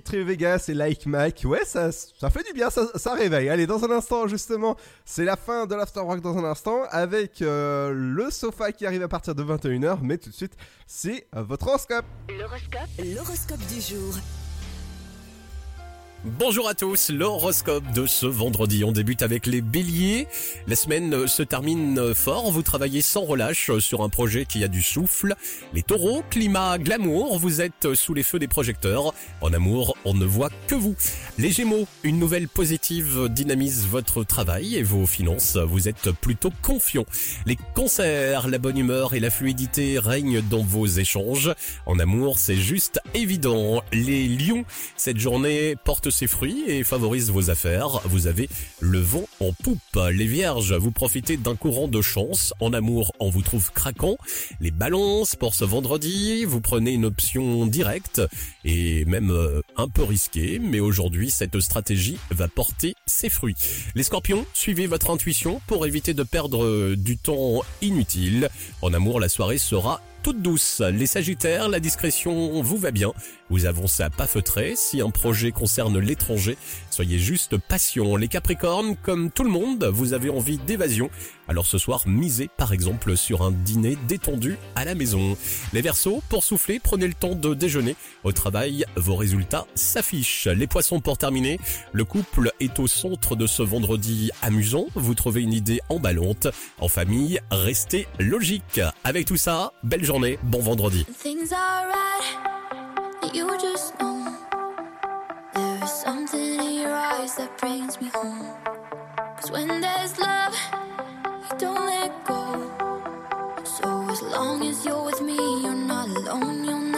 Dimitri Vegas et Like Mike. Ouais, ça, fait du bien, ça, ça réveille. Allez, dans un instant, justement, c'est la fin de l'Afterwork dans un instant avec euh, le sofa qui arrive à partir de 21h. Mais tout de suite, c'est euh, votre horoscope. L'horoscope. L'horoscope du jour. Bonjour à tous, l'horoscope de ce vendredi. On débute avec les béliers. La semaine se termine fort, vous travaillez sans relâche sur un projet qui a du souffle. Les taureaux, climat glamour, vous êtes sous les feux des projecteurs. En amour, on ne voit que vous. Les gémeaux, une nouvelle positive dynamise votre travail et vos finances. Vous êtes plutôt confiants. Les cancers, la bonne humeur et la fluidité règnent dans vos échanges. En amour, c'est juste évident. Les lions, cette journée porte ses fruits et favorise vos affaires. Vous avez le vent en poupe. Les vierges, vous profitez d'un courant de chance. En amour, on vous trouve craquant. Les balances, pour ce vendredi, vous prenez une option directe et même euh, un peu risquée. Mais aujourd'hui, cette stratégie va porter ses fruits. Les scorpions, suivez votre intuition pour éviter de perdre euh, du temps inutile. En amour, la soirée sera toute douce. Les Sagittaires, la discrétion vous va bien. Vous avancez à pas feutré. Si un projet concerne l'étranger, soyez juste patient. Les Capricornes, comme tout le monde, vous avez envie d'évasion. Alors ce soir, misez par exemple sur un dîner détendu à la maison. Les Verseaux, pour souffler, prenez le temps de déjeuner. Au travail, vos résultats s'affichent. Les Poissons, pour terminer, le couple est au centre de ce vendredi amusant. Vous trouvez une idée emballante. En famille, restez logique. Avec tout ça, belle journée, bon vendredi. As you're with me, you're not alone, you'll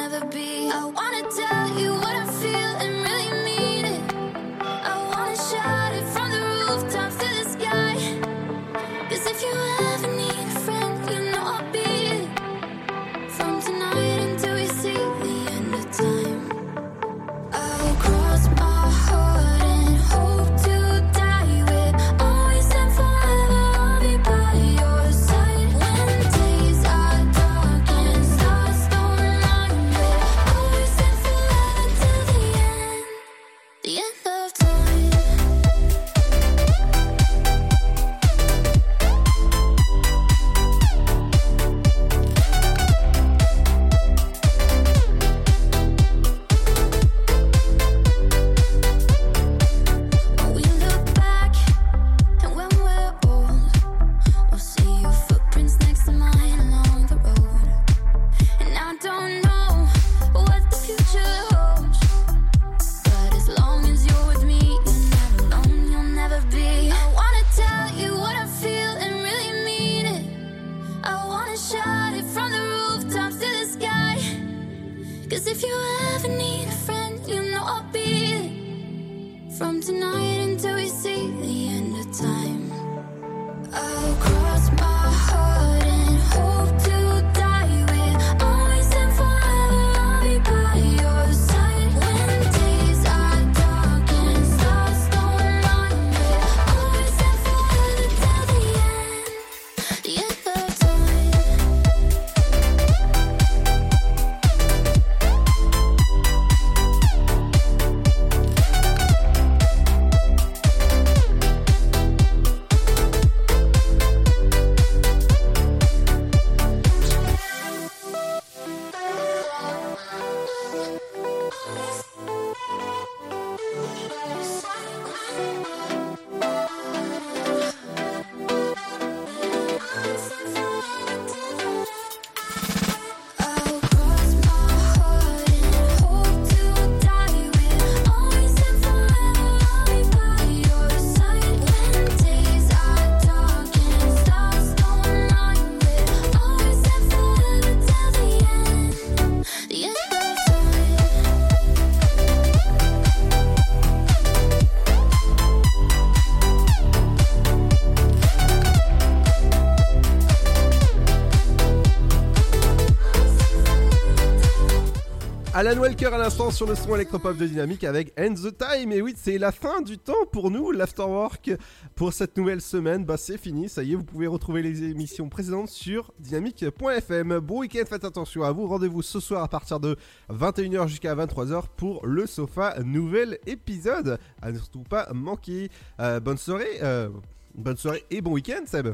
Alan Walker à l'instant sur le son électropop de Dynamique avec End the Time. Et oui, c'est la fin du temps pour nous, l'Afterwork. Pour cette nouvelle semaine, bah c'est fini. Ça y est, vous pouvez retrouver les émissions précédentes sur dynamique.fm. Bon week-end, faites attention à vous. Rendez-vous ce soir à partir de 21h jusqu'à 23h pour le sofa, nouvel épisode. À ne surtout pas manquer. Euh, bonne soirée. euh, bonne soirée et bon week-end, Seb.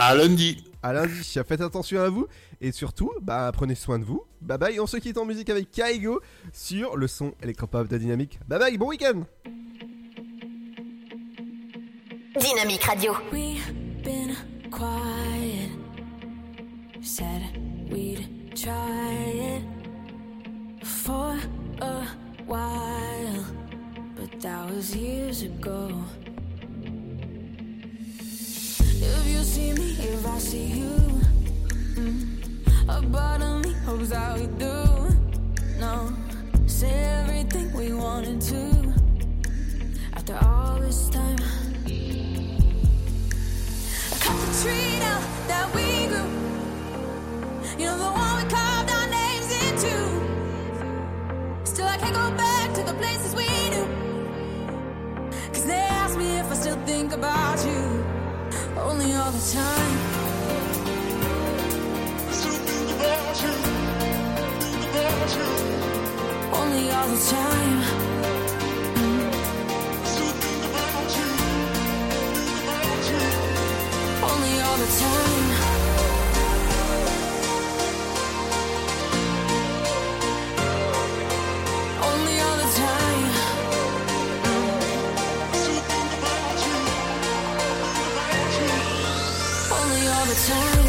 À lundi. À lundi. Faites attention à vous. Et surtout, bah, prenez soin de vous. Bye bye. On se quitte en musique avec Kaigo sur le son électropop de Dynamique. Bye bye. Bon week-end. Dynamique Radio. We've been quiet. Said we'd try it for a while, but that was years ago. If you see me, if I see you, mm, a part of me hopes that we do. No, say everything we wanted to. After all this time. I Cut the tree down that we grew. You know the one we carved our names into. Still, I can't go back to the places we knew. Cause they ask me if I still think about you. Only all the time. About you. About you. Only all the time. About you. Only all the time. summertime